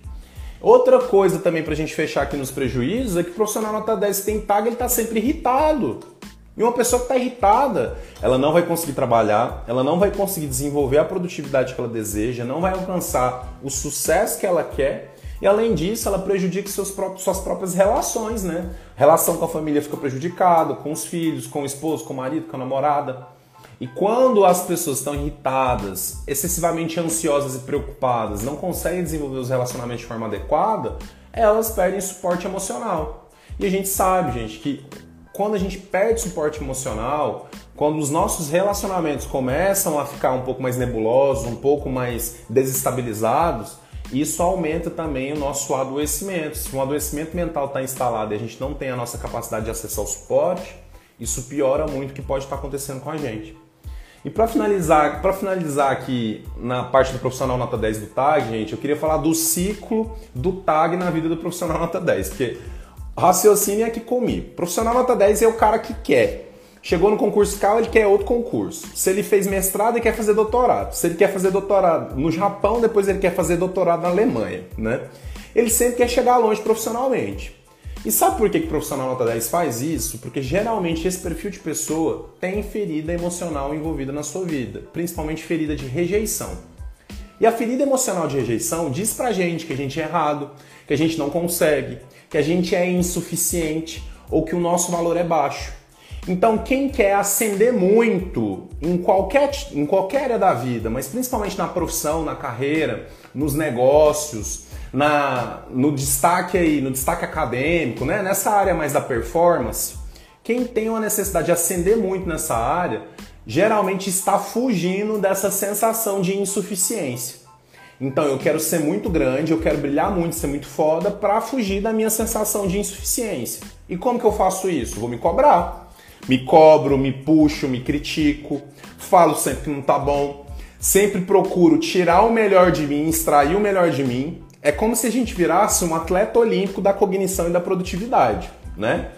Outra coisa também para a gente fechar aqui nos prejuízos é que o profissional nota 10 que tem paga, ele está sempre irritado. E uma pessoa que está irritada, ela não vai conseguir trabalhar, ela não vai conseguir desenvolver a produtividade que ela deseja, não vai alcançar o sucesso que ela quer. E além disso, ela prejudica seus próprios, suas próprias relações, né? Relação com a família fica prejudicada, com os filhos, com o esposo, com o marido, com a namorada. E quando as pessoas estão irritadas, excessivamente ansiosas e preocupadas, não conseguem desenvolver os relacionamentos de forma adequada, elas perdem suporte emocional. E a gente sabe, gente, que quando a gente perde suporte emocional, quando os nossos relacionamentos começam a ficar um pouco mais nebulosos, um pouco mais desestabilizados, isso aumenta também o nosso adoecimento. Se um adoecimento mental está instalado e a gente não tem a nossa capacidade de acessar o suporte, isso piora muito o que pode estar acontecendo com a gente. E para finalizar, para finalizar aqui na parte do profissional nota 10 do TAG, gente, eu queria falar do ciclo do TAG na vida do profissional nota 10, porque raciocínio é que comigo. Profissional nota 10 é o cara que quer. Chegou no concurso CAL, ele quer outro concurso. Se ele fez mestrado, ele quer fazer doutorado. Se ele quer fazer doutorado no Japão, depois ele quer fazer doutorado na Alemanha, né? Ele sempre quer chegar longe profissionalmente. E sabe por que o profissional nota 10 faz isso? Porque geralmente esse perfil de pessoa tem ferida emocional envolvida na sua vida, principalmente ferida de rejeição. E a ferida emocional de rejeição diz pra gente que a gente é errado, que a gente não consegue, que a gente é insuficiente ou que o nosso valor é baixo. Então, quem quer ascender muito em qualquer, em qualquer área da vida, mas principalmente na profissão, na carreira, nos negócios, na, no destaque aí, no destaque acadêmico, né? nessa área mais da performance, quem tem uma necessidade de ascender muito nessa área, geralmente está fugindo dessa sensação de insuficiência. Então eu quero ser muito grande, eu quero brilhar muito, ser muito foda para fugir da minha sensação de insuficiência. E como que eu faço isso? Vou me cobrar. Me cobro, me puxo, me critico, falo sempre que não tá bom, sempre procuro tirar o melhor de mim, extrair o melhor de mim, é como se a gente virasse um atleta olímpico da cognição e da produtividade, né?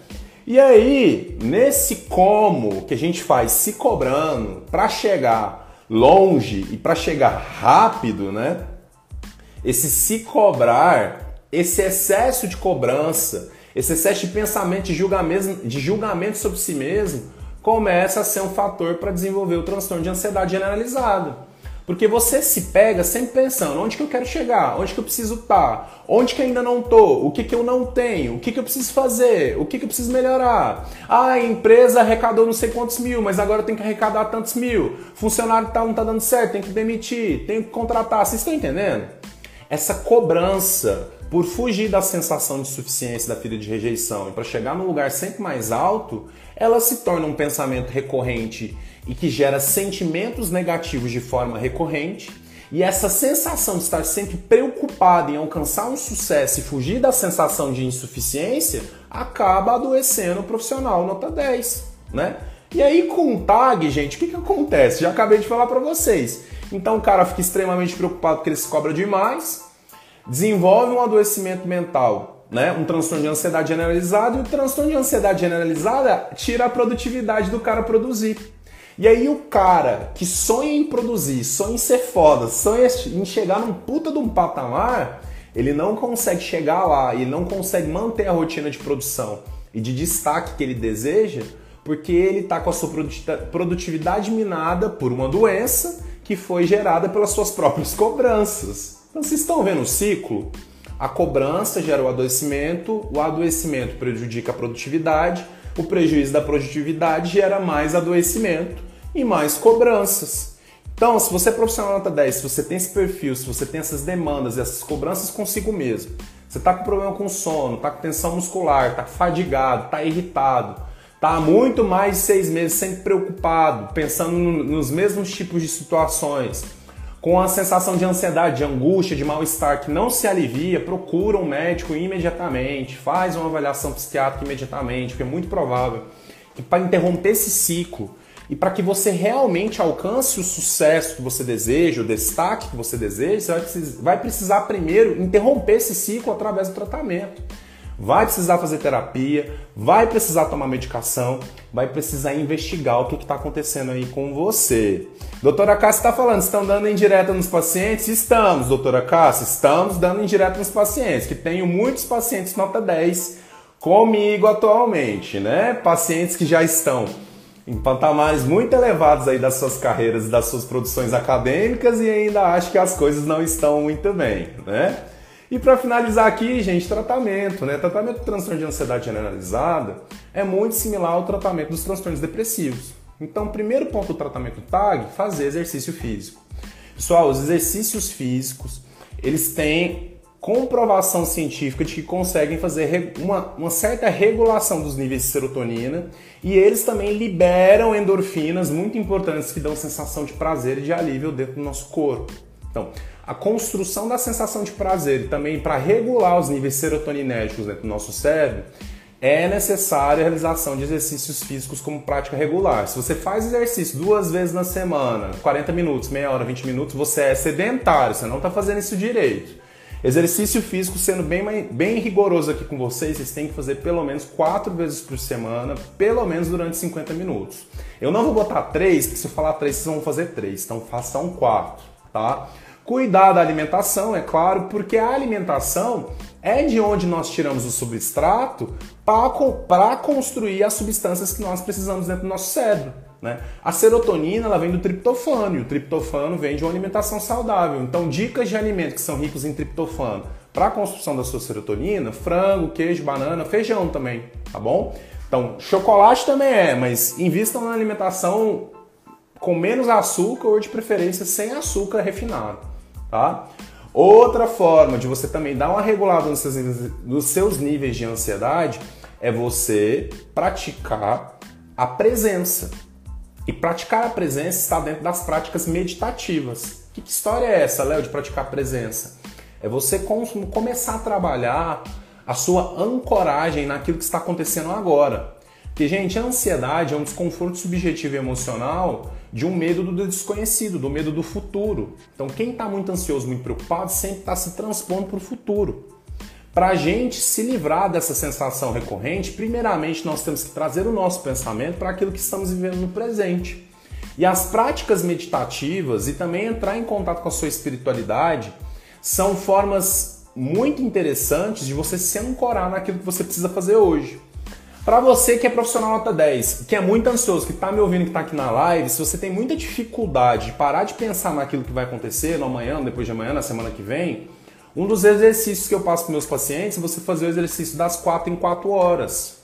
E aí, nesse como que a gente faz se cobrando para chegar longe e para chegar rápido, né? Esse se cobrar, esse excesso de cobrança, esse excesso de pensamento, de julgamento, de julgamento sobre si mesmo, começa a ser um fator para desenvolver o transtorno de ansiedade generalizado. Porque você se pega sempre pensando onde que eu quero chegar, onde que eu preciso estar, onde que ainda não tô, o que que eu não tenho, o que que eu preciso fazer, o que que eu preciso melhorar. Ah, a empresa arrecadou não sei quantos mil, mas agora tem que arrecadar tantos mil. Funcionário tal não tá dando certo, tem que demitir, tem que contratar. Vocês estão entendendo? Essa cobrança por fugir da sensação de suficiência da filha de rejeição e para chegar num lugar sempre mais alto, ela se torna um pensamento recorrente e que gera sentimentos negativos de forma recorrente. E essa sensação de estar sempre preocupado em alcançar um sucesso e fugir da sensação de insuficiência acaba adoecendo o profissional nota 10, né? E aí com o tag, gente, o que, que acontece? Já acabei de falar para vocês. Então o cara fica extremamente preocupado porque ele se cobra demais, desenvolve um adoecimento mental, né? um transtorno de ansiedade generalizada, e o transtorno de ansiedade generalizada tira a produtividade do cara produzir. E aí o cara que sonha em produzir, sonha em ser foda, sonha em chegar num puta de um patamar, ele não consegue chegar lá e não consegue manter a rotina de produção e de destaque que ele deseja, porque ele está com a sua produtividade minada por uma doença que foi gerada pelas suas próprias cobranças. Então vocês estão vendo o ciclo? A cobrança gera o adoecimento, o adoecimento prejudica a produtividade, o prejuízo da produtividade gera mais adoecimento e mais cobranças. Então, se você é profissional nota 10, se você tem esse perfil, se você tem essas demandas, essas cobranças consigo mesmo, você está com problema com sono, está com tensão muscular, está fadigado, está irritado, está muito mais de seis meses sempre preocupado, pensando nos mesmos tipos de situações, com a sensação de ansiedade, de angústia, de mal-estar que não se alivia, procura um médico imediatamente, faz uma avaliação psiquiátrica imediatamente, porque é muito provável que para interromper esse ciclo e para que você realmente alcance o sucesso que você deseja, o destaque que você deseja, você vai precisar, vai precisar primeiro interromper esse ciclo através do tratamento. Vai precisar fazer terapia, vai precisar tomar medicação, vai precisar investigar o que está acontecendo aí com você. Doutora Cássia está falando, estão dando indireta nos pacientes? Estamos, doutora Cássia, estamos dando indireta nos pacientes, que tenho muitos pacientes nota 10 comigo atualmente, né? Pacientes que já estão em patamares muito elevados aí das suas carreiras e das suas produções acadêmicas e ainda acho que as coisas não estão muito bem, né? E para finalizar aqui, gente, tratamento, né? Tratamento do transtorno de ansiedade generalizada é muito similar ao tratamento dos transtornos depressivos. Então, primeiro ponto do tratamento TAG, fazer exercício físico. Pessoal, os exercícios físicos, eles têm comprovação científica de que conseguem fazer uma, uma, certa regulação dos níveis de serotonina e eles também liberam endorfinas muito importantes que dão sensação de prazer e de alívio dentro do nosso corpo. Então, a construção da sensação de prazer e também para regular os níveis serotoninérgicos dentro do nosso cérebro é necessária a realização de exercícios físicos como prática regular. Se você faz exercício duas vezes na semana, 40 minutos, meia hora, 20 minutos, você é sedentário, você não está fazendo isso direito. Exercício físico, sendo bem, bem rigoroso aqui com vocês, vocês têm que fazer pelo menos quatro vezes por semana, pelo menos durante 50 minutos. Eu não vou botar três, porque se eu falar três, vocês vão fazer três, então façam quatro, tá? Cuidar da alimentação, é claro, porque a alimentação é de onde nós tiramos o substrato para construir as substâncias que nós precisamos dentro do nosso cérebro. Né? A serotonina ela vem do triptofano e o triptofano vem de uma alimentação saudável. Então, dicas de alimentos que são ricos em triptofano para a construção da sua serotonina: frango, queijo, banana, feijão também, tá bom? Então, chocolate também é, mas invistam na alimentação com menos açúcar ou de preferência sem açúcar refinado, tá? Outra forma de você também dar uma regulada nos seus, nos seus níveis de ansiedade é você praticar a presença. E praticar a presença está dentro das práticas meditativas. Que, história é essa, Léo, de praticar a presença? É você começar a trabalhar a sua ancoragem naquilo que está acontecendo agora. Porque, gente, a ansiedade é um desconforto subjetivo e emocional de um medo do desconhecido, do medo do futuro. Então, quem está muito ansioso, muito preocupado, sempre está se transpondo para o futuro. Para a gente se livrar dessa sensação recorrente, primeiramente nós temos que trazer o nosso pensamento para aquilo que estamos vivendo no presente. E as práticas meditativas e também entrar em contato com a sua espiritualidade são formas muito interessantes de você se ancorar naquilo que você precisa fazer hoje. Para você que é profissional nota 10, que é muito ansioso, que está me ouvindo, que está aqui na live, se você tem muita dificuldade de parar de pensar naquilo que vai acontecer no amanhã, depois de amanhã, na semana que vem, um dos exercícios que eu passo para meus pacientes é você fazer o exercício das 4 em 4 horas.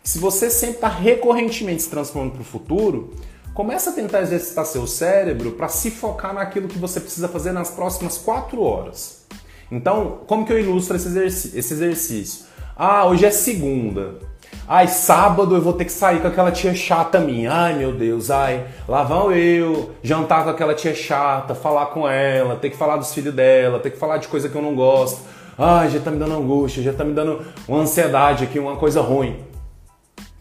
Se você sempre está recorrentemente se transformando para o futuro, começa a tentar exercitar seu cérebro para se focar naquilo que você precisa fazer nas próximas 4 horas. Então, como que eu ilustro esse exercício? Ah, hoje é segunda. Ai, sábado eu vou ter que sair com aquela tia chata minha. Ai, meu Deus, ai, lá vão eu jantar com aquela tia chata, falar com ela, ter que falar dos filhos dela, ter que falar de coisa que eu não gosto. Ai, já tá me dando angústia, já tá me dando uma ansiedade aqui, uma coisa ruim.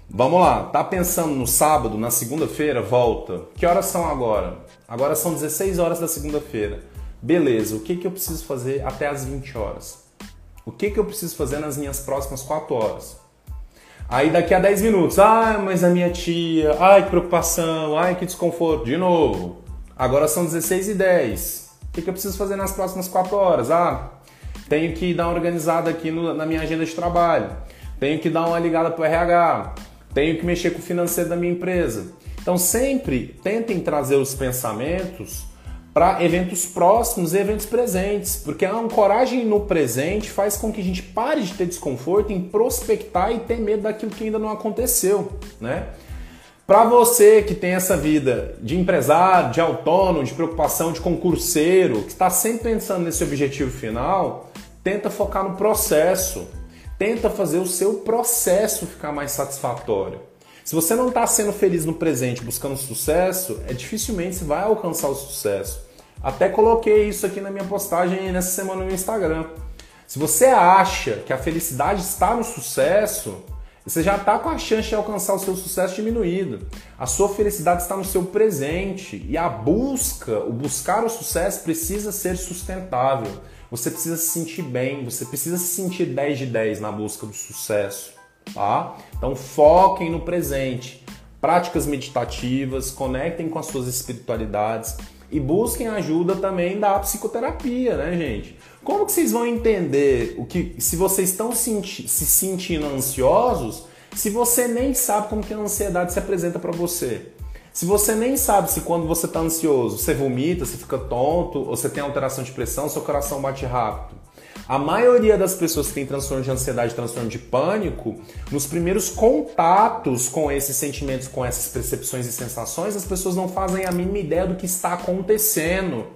Vamos lá, tá pensando no sábado, na segunda-feira? Volta. Que horas são agora? Agora são 16 horas da segunda-feira. Beleza, o que, que eu preciso fazer até as 20 horas? O que, que eu preciso fazer nas minhas próximas 4 horas? Aí daqui a 10 minutos, ah, mas a minha tia, ai que preocupação, ai que desconforto, de novo. Agora são 16 e 10. O que, eu preciso fazer nas próximas 4 horas? Ah, tenho que dar uma organizada aqui no, na minha agenda de trabalho, tenho que dar uma ligada para o RH, tenho que mexer com o financeiro da minha empresa. Então sempre tentem trazer os pensamentos para eventos próximos e eventos presentes, porque a ancoragem no presente faz com que a gente pare de ter desconforto em prospectar e ter medo daquilo que ainda não aconteceu, né? Para você que tem essa vida de empresário, de autônomo, de preocupação, de concurseiro, que está sempre pensando nesse objetivo final, tenta focar no processo, tenta fazer o seu processo ficar mais satisfatório. Se você não está sendo feliz no presente, buscando sucesso, é dificilmente você vai alcançar o sucesso. Até coloquei isso aqui na minha postagem nessa semana no Instagram. Se você acha que a felicidade está no sucesso, você já está com a chance de alcançar o seu sucesso diminuído. A sua felicidade está no seu presente e a busca, o buscar o sucesso precisa ser sustentável. Você precisa se sentir bem, você precisa se sentir 10 de 10 na busca do sucesso, tá? Então foquem no presente. Práticas meditativas, conectem com as suas espiritualidades e busquem ajuda também da psicoterapia, né, gente? Como que vocês vão entender o que se vocês estão senti se sentindo ansiosos, se você nem sabe como que a ansiedade se apresenta para você? Se você nem sabe se quando você está ansioso, você vomita, você fica tonto, ou você tem alteração de pressão, seu coração bate rápido. A maioria das pessoas que tem transtorno de ansiedade, transtorno de pânico, nos primeiros contatos com esses sentimentos, com essas percepções e sensações, as pessoas não fazem a mínima ideia do que está acontecendo.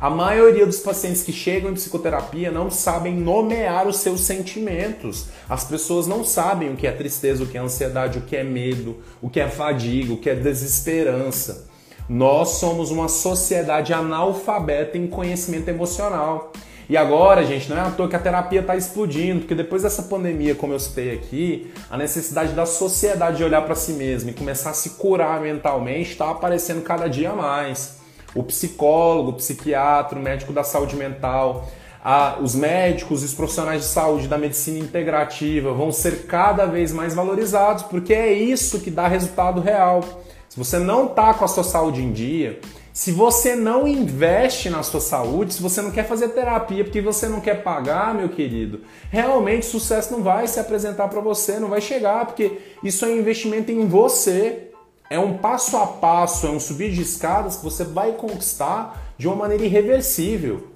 A maioria dos pacientes que chegam em psicoterapia não sabem nomear os seus sentimentos. As pessoas não sabem o que é tristeza, o que é ansiedade, o que é medo, o que é fadiga, o que é desesperança. Nós somos uma sociedade analfabeta em conhecimento emocional. E agora, gente, não é à toa que a terapia está explodindo, porque depois dessa pandemia, como eu citei aqui, a necessidade da sociedade de olhar para si mesma e começar a se curar mentalmente está aparecendo cada dia mais. O psicólogo, o psiquiatra, o médico da saúde mental, a, os médicos os profissionais de saúde da medicina integrativa vão ser cada vez mais valorizados, porque é isso que dá resultado real. Se você não está com a sua saúde em dia, se você não investe na sua saúde, se você não quer fazer terapia porque você não quer pagar, meu querido, realmente sucesso não vai se apresentar para você, não vai chegar, porque isso é um investimento em você. É um passo a passo, é um subir de escadas que você vai conquistar de uma maneira irreversível.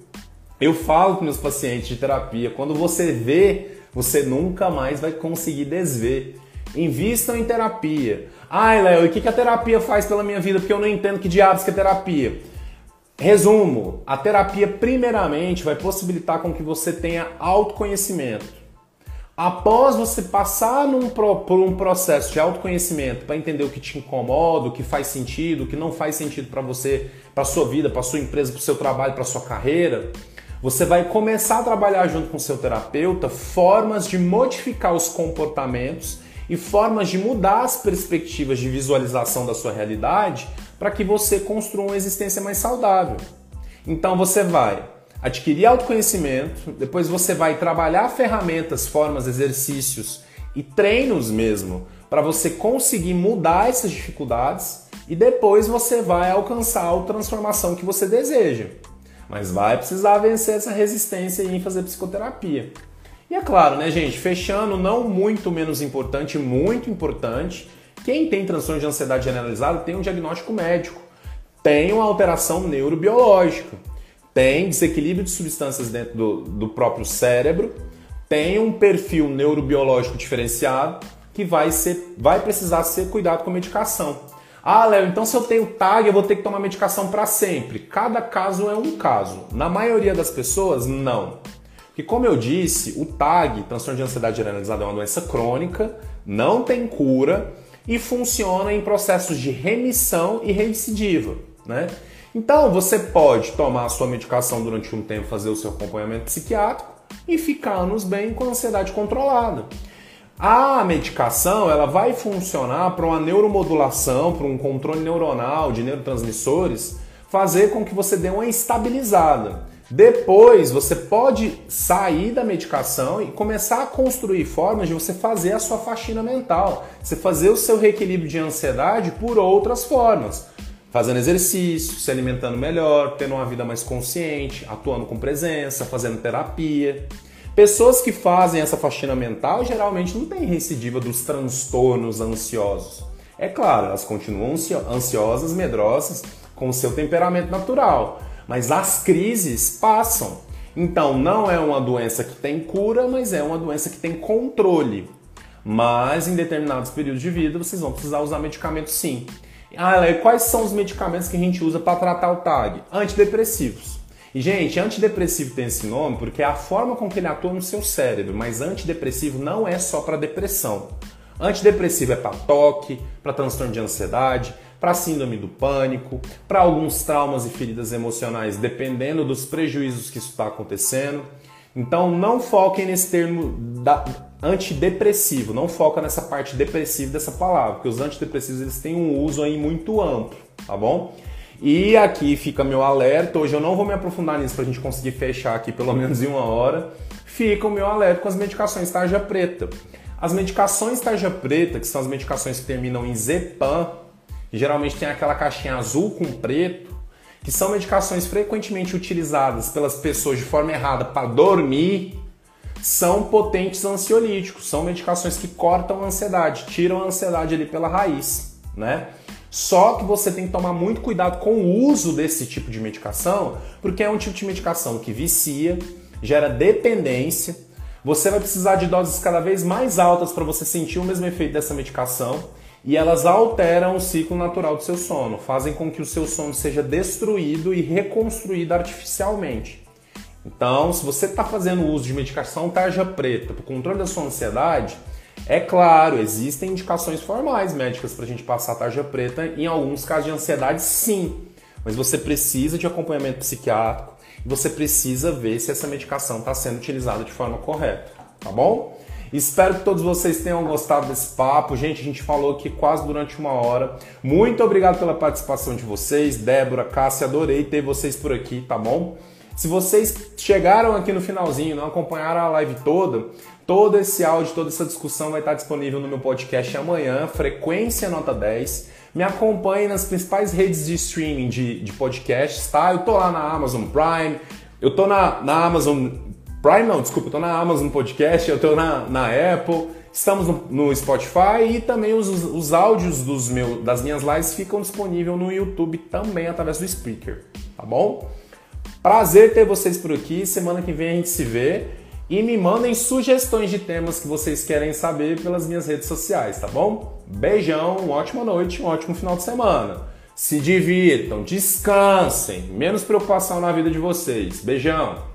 Eu falo com meus pacientes de terapia, quando você vê, você nunca mais vai conseguir desver. Invistam em terapia. Ai, Léo, e o que a terapia faz pela minha vida? Porque eu não entendo que diabos que é terapia. Resumo, a terapia primeiramente vai possibilitar com que você tenha autoconhecimento. Após você passar num, por um processo de autoconhecimento para entender o que te incomoda, o que faz sentido, o que não faz sentido para você, para sua vida, para sua empresa, para o seu trabalho, para sua carreira, você vai começar a trabalhar junto com seu terapeuta formas de modificar os comportamentos e formas de mudar as perspectivas de visualização da sua realidade para que você construa uma existência mais saudável. Então você vai adquirir autoconhecimento, depois você vai trabalhar ferramentas, formas, exercícios e treinos mesmo para você conseguir mudar essas dificuldades e depois você vai alcançar a transformação que você deseja. mas vai precisar vencer essa resistência em fazer psicoterapia. E é claro, né, gente, fechando, não muito menos importante, muito importante, quem tem transtorno de ansiedade generalizada tem um diagnóstico médico, tem uma alteração neurobiológica, tem desequilíbrio de substâncias dentro do, do próprio cérebro, tem um perfil neurobiológico diferenciado que vai, ser, vai precisar ser cuidado com medicação. Ah, Léo, então se eu tenho TAG, eu vou ter que tomar medicação para sempre. Cada caso é um caso. Na maioria das pessoas, não. Porque, como eu disse, o TAG, transtorno de ansiedade generalizada, é uma doença crônica, não tem cura e funciona em processos de remissão e recidiva. Né? Então, você pode tomar a sua medicação durante um tempo, fazer o seu acompanhamento psiquiátrico e ficar anos bem com a ansiedade controlada. A medicação ela vai funcionar para uma neuromodulação, para um controle neuronal de neurotransmissores, fazer com que você dê uma estabilizada. Depois você pode sair da medicação e começar a construir formas de você fazer a sua faxina mental, você fazer o seu reequilíbrio de ansiedade por outras formas. Fazendo exercício, se alimentando melhor, tendo uma vida mais consciente, atuando com presença, fazendo terapia. Pessoas que fazem essa faxina mental geralmente não têm recidiva dos transtornos ansiosos. É claro, elas continuam ansiosas, medrosas, com o seu temperamento natural, mas as crises passam. Então, não é uma doença que tem cura, mas é uma doença que tem controle. Mas em determinados períodos de vida vocês vão precisar usar medicamentos sim. Ah, quais são os medicamentos que a gente usa para tratar o TAG? Antidepressivos. E, gente, antidepressivo tem esse nome porque é a forma com que ele atua no seu cérebro, mas antidepressivo não é só para depressão. Antidepressivo é para toque, para transtorno de ansiedade, para síndrome do pânico, para alguns traumas e feridas emocionais, dependendo dos prejuízos que isso está acontecendo. Então não foquem nesse termo da, antidepressivo, não foca nessa parte depressiva dessa palavra, porque os antidepressivos eles têm um uso aí muito amplo, tá bom? E aqui fica meu alerta. Hoje eu não vou me aprofundar nisso para a gente conseguir fechar aqui pelo menos em uma hora. Fica o meu alerta com as medicações tarja preta. As medicações tarja preta, que são as medicações que terminam em Zepam, geralmente tem aquela caixinha azul com preto, que são medicações frequentemente utilizadas pelas pessoas de forma errada para dormir, são potentes ansiolíticos, são medicações que cortam a ansiedade, tiram a ansiedade ali pela raiz, né? Só que você tem que tomar muito cuidado com o uso desse tipo de medicação, porque é um tipo de medicação que vicia, gera dependência. Você vai precisar de doses cada vez mais altas para você sentir o mesmo efeito dessa medicação e elas alteram o ciclo natural do seu sono, fazem com que o seu sono seja destruído e reconstruído artificialmente. Então, se você está fazendo uso de medicação tarja preta para o controle da sua ansiedade, é claro, existem indicações formais médicas para a gente passar a tarja preta em alguns casos de ansiedade, sim. Mas você precisa de acompanhamento psiquiátrico e você precisa ver se essa medicação está sendo utilizada de forma correta, tá bom? Espero que todos vocês tenham gostado desse papo. Gente, a gente falou aqui quase durante uma hora. Muito obrigado pela participação de vocês, Débora, Cássia, adorei ter vocês por aqui, tá bom? Se vocês chegaram aqui no finalzinho, não acompanharam a live toda, Todo esse áudio, toda essa discussão vai estar disponível no meu podcast amanhã, Frequência Nota 10. Me acompanhe nas principais redes de streaming de, de podcasts, tá? Eu tô lá na Amazon Prime, eu tô na, na Amazon Prime, não, desculpa, eu tô na Amazon Podcast, eu tô na, na Apple, estamos no, no Spotify e também os, os áudios dos meu, das minhas lives ficam disponíveis no YouTube também através do Speaker, tá bom? Prazer ter vocês por aqui, semana que vem a gente se vê e me mandem sugestões de temas que vocês querem saber pelas minhas redes sociais, tá bom? Beijão, uma ótima noite, um ótimo final de semana. Se divirtam, descansem, menos preocupação na vida de vocês. Beijão!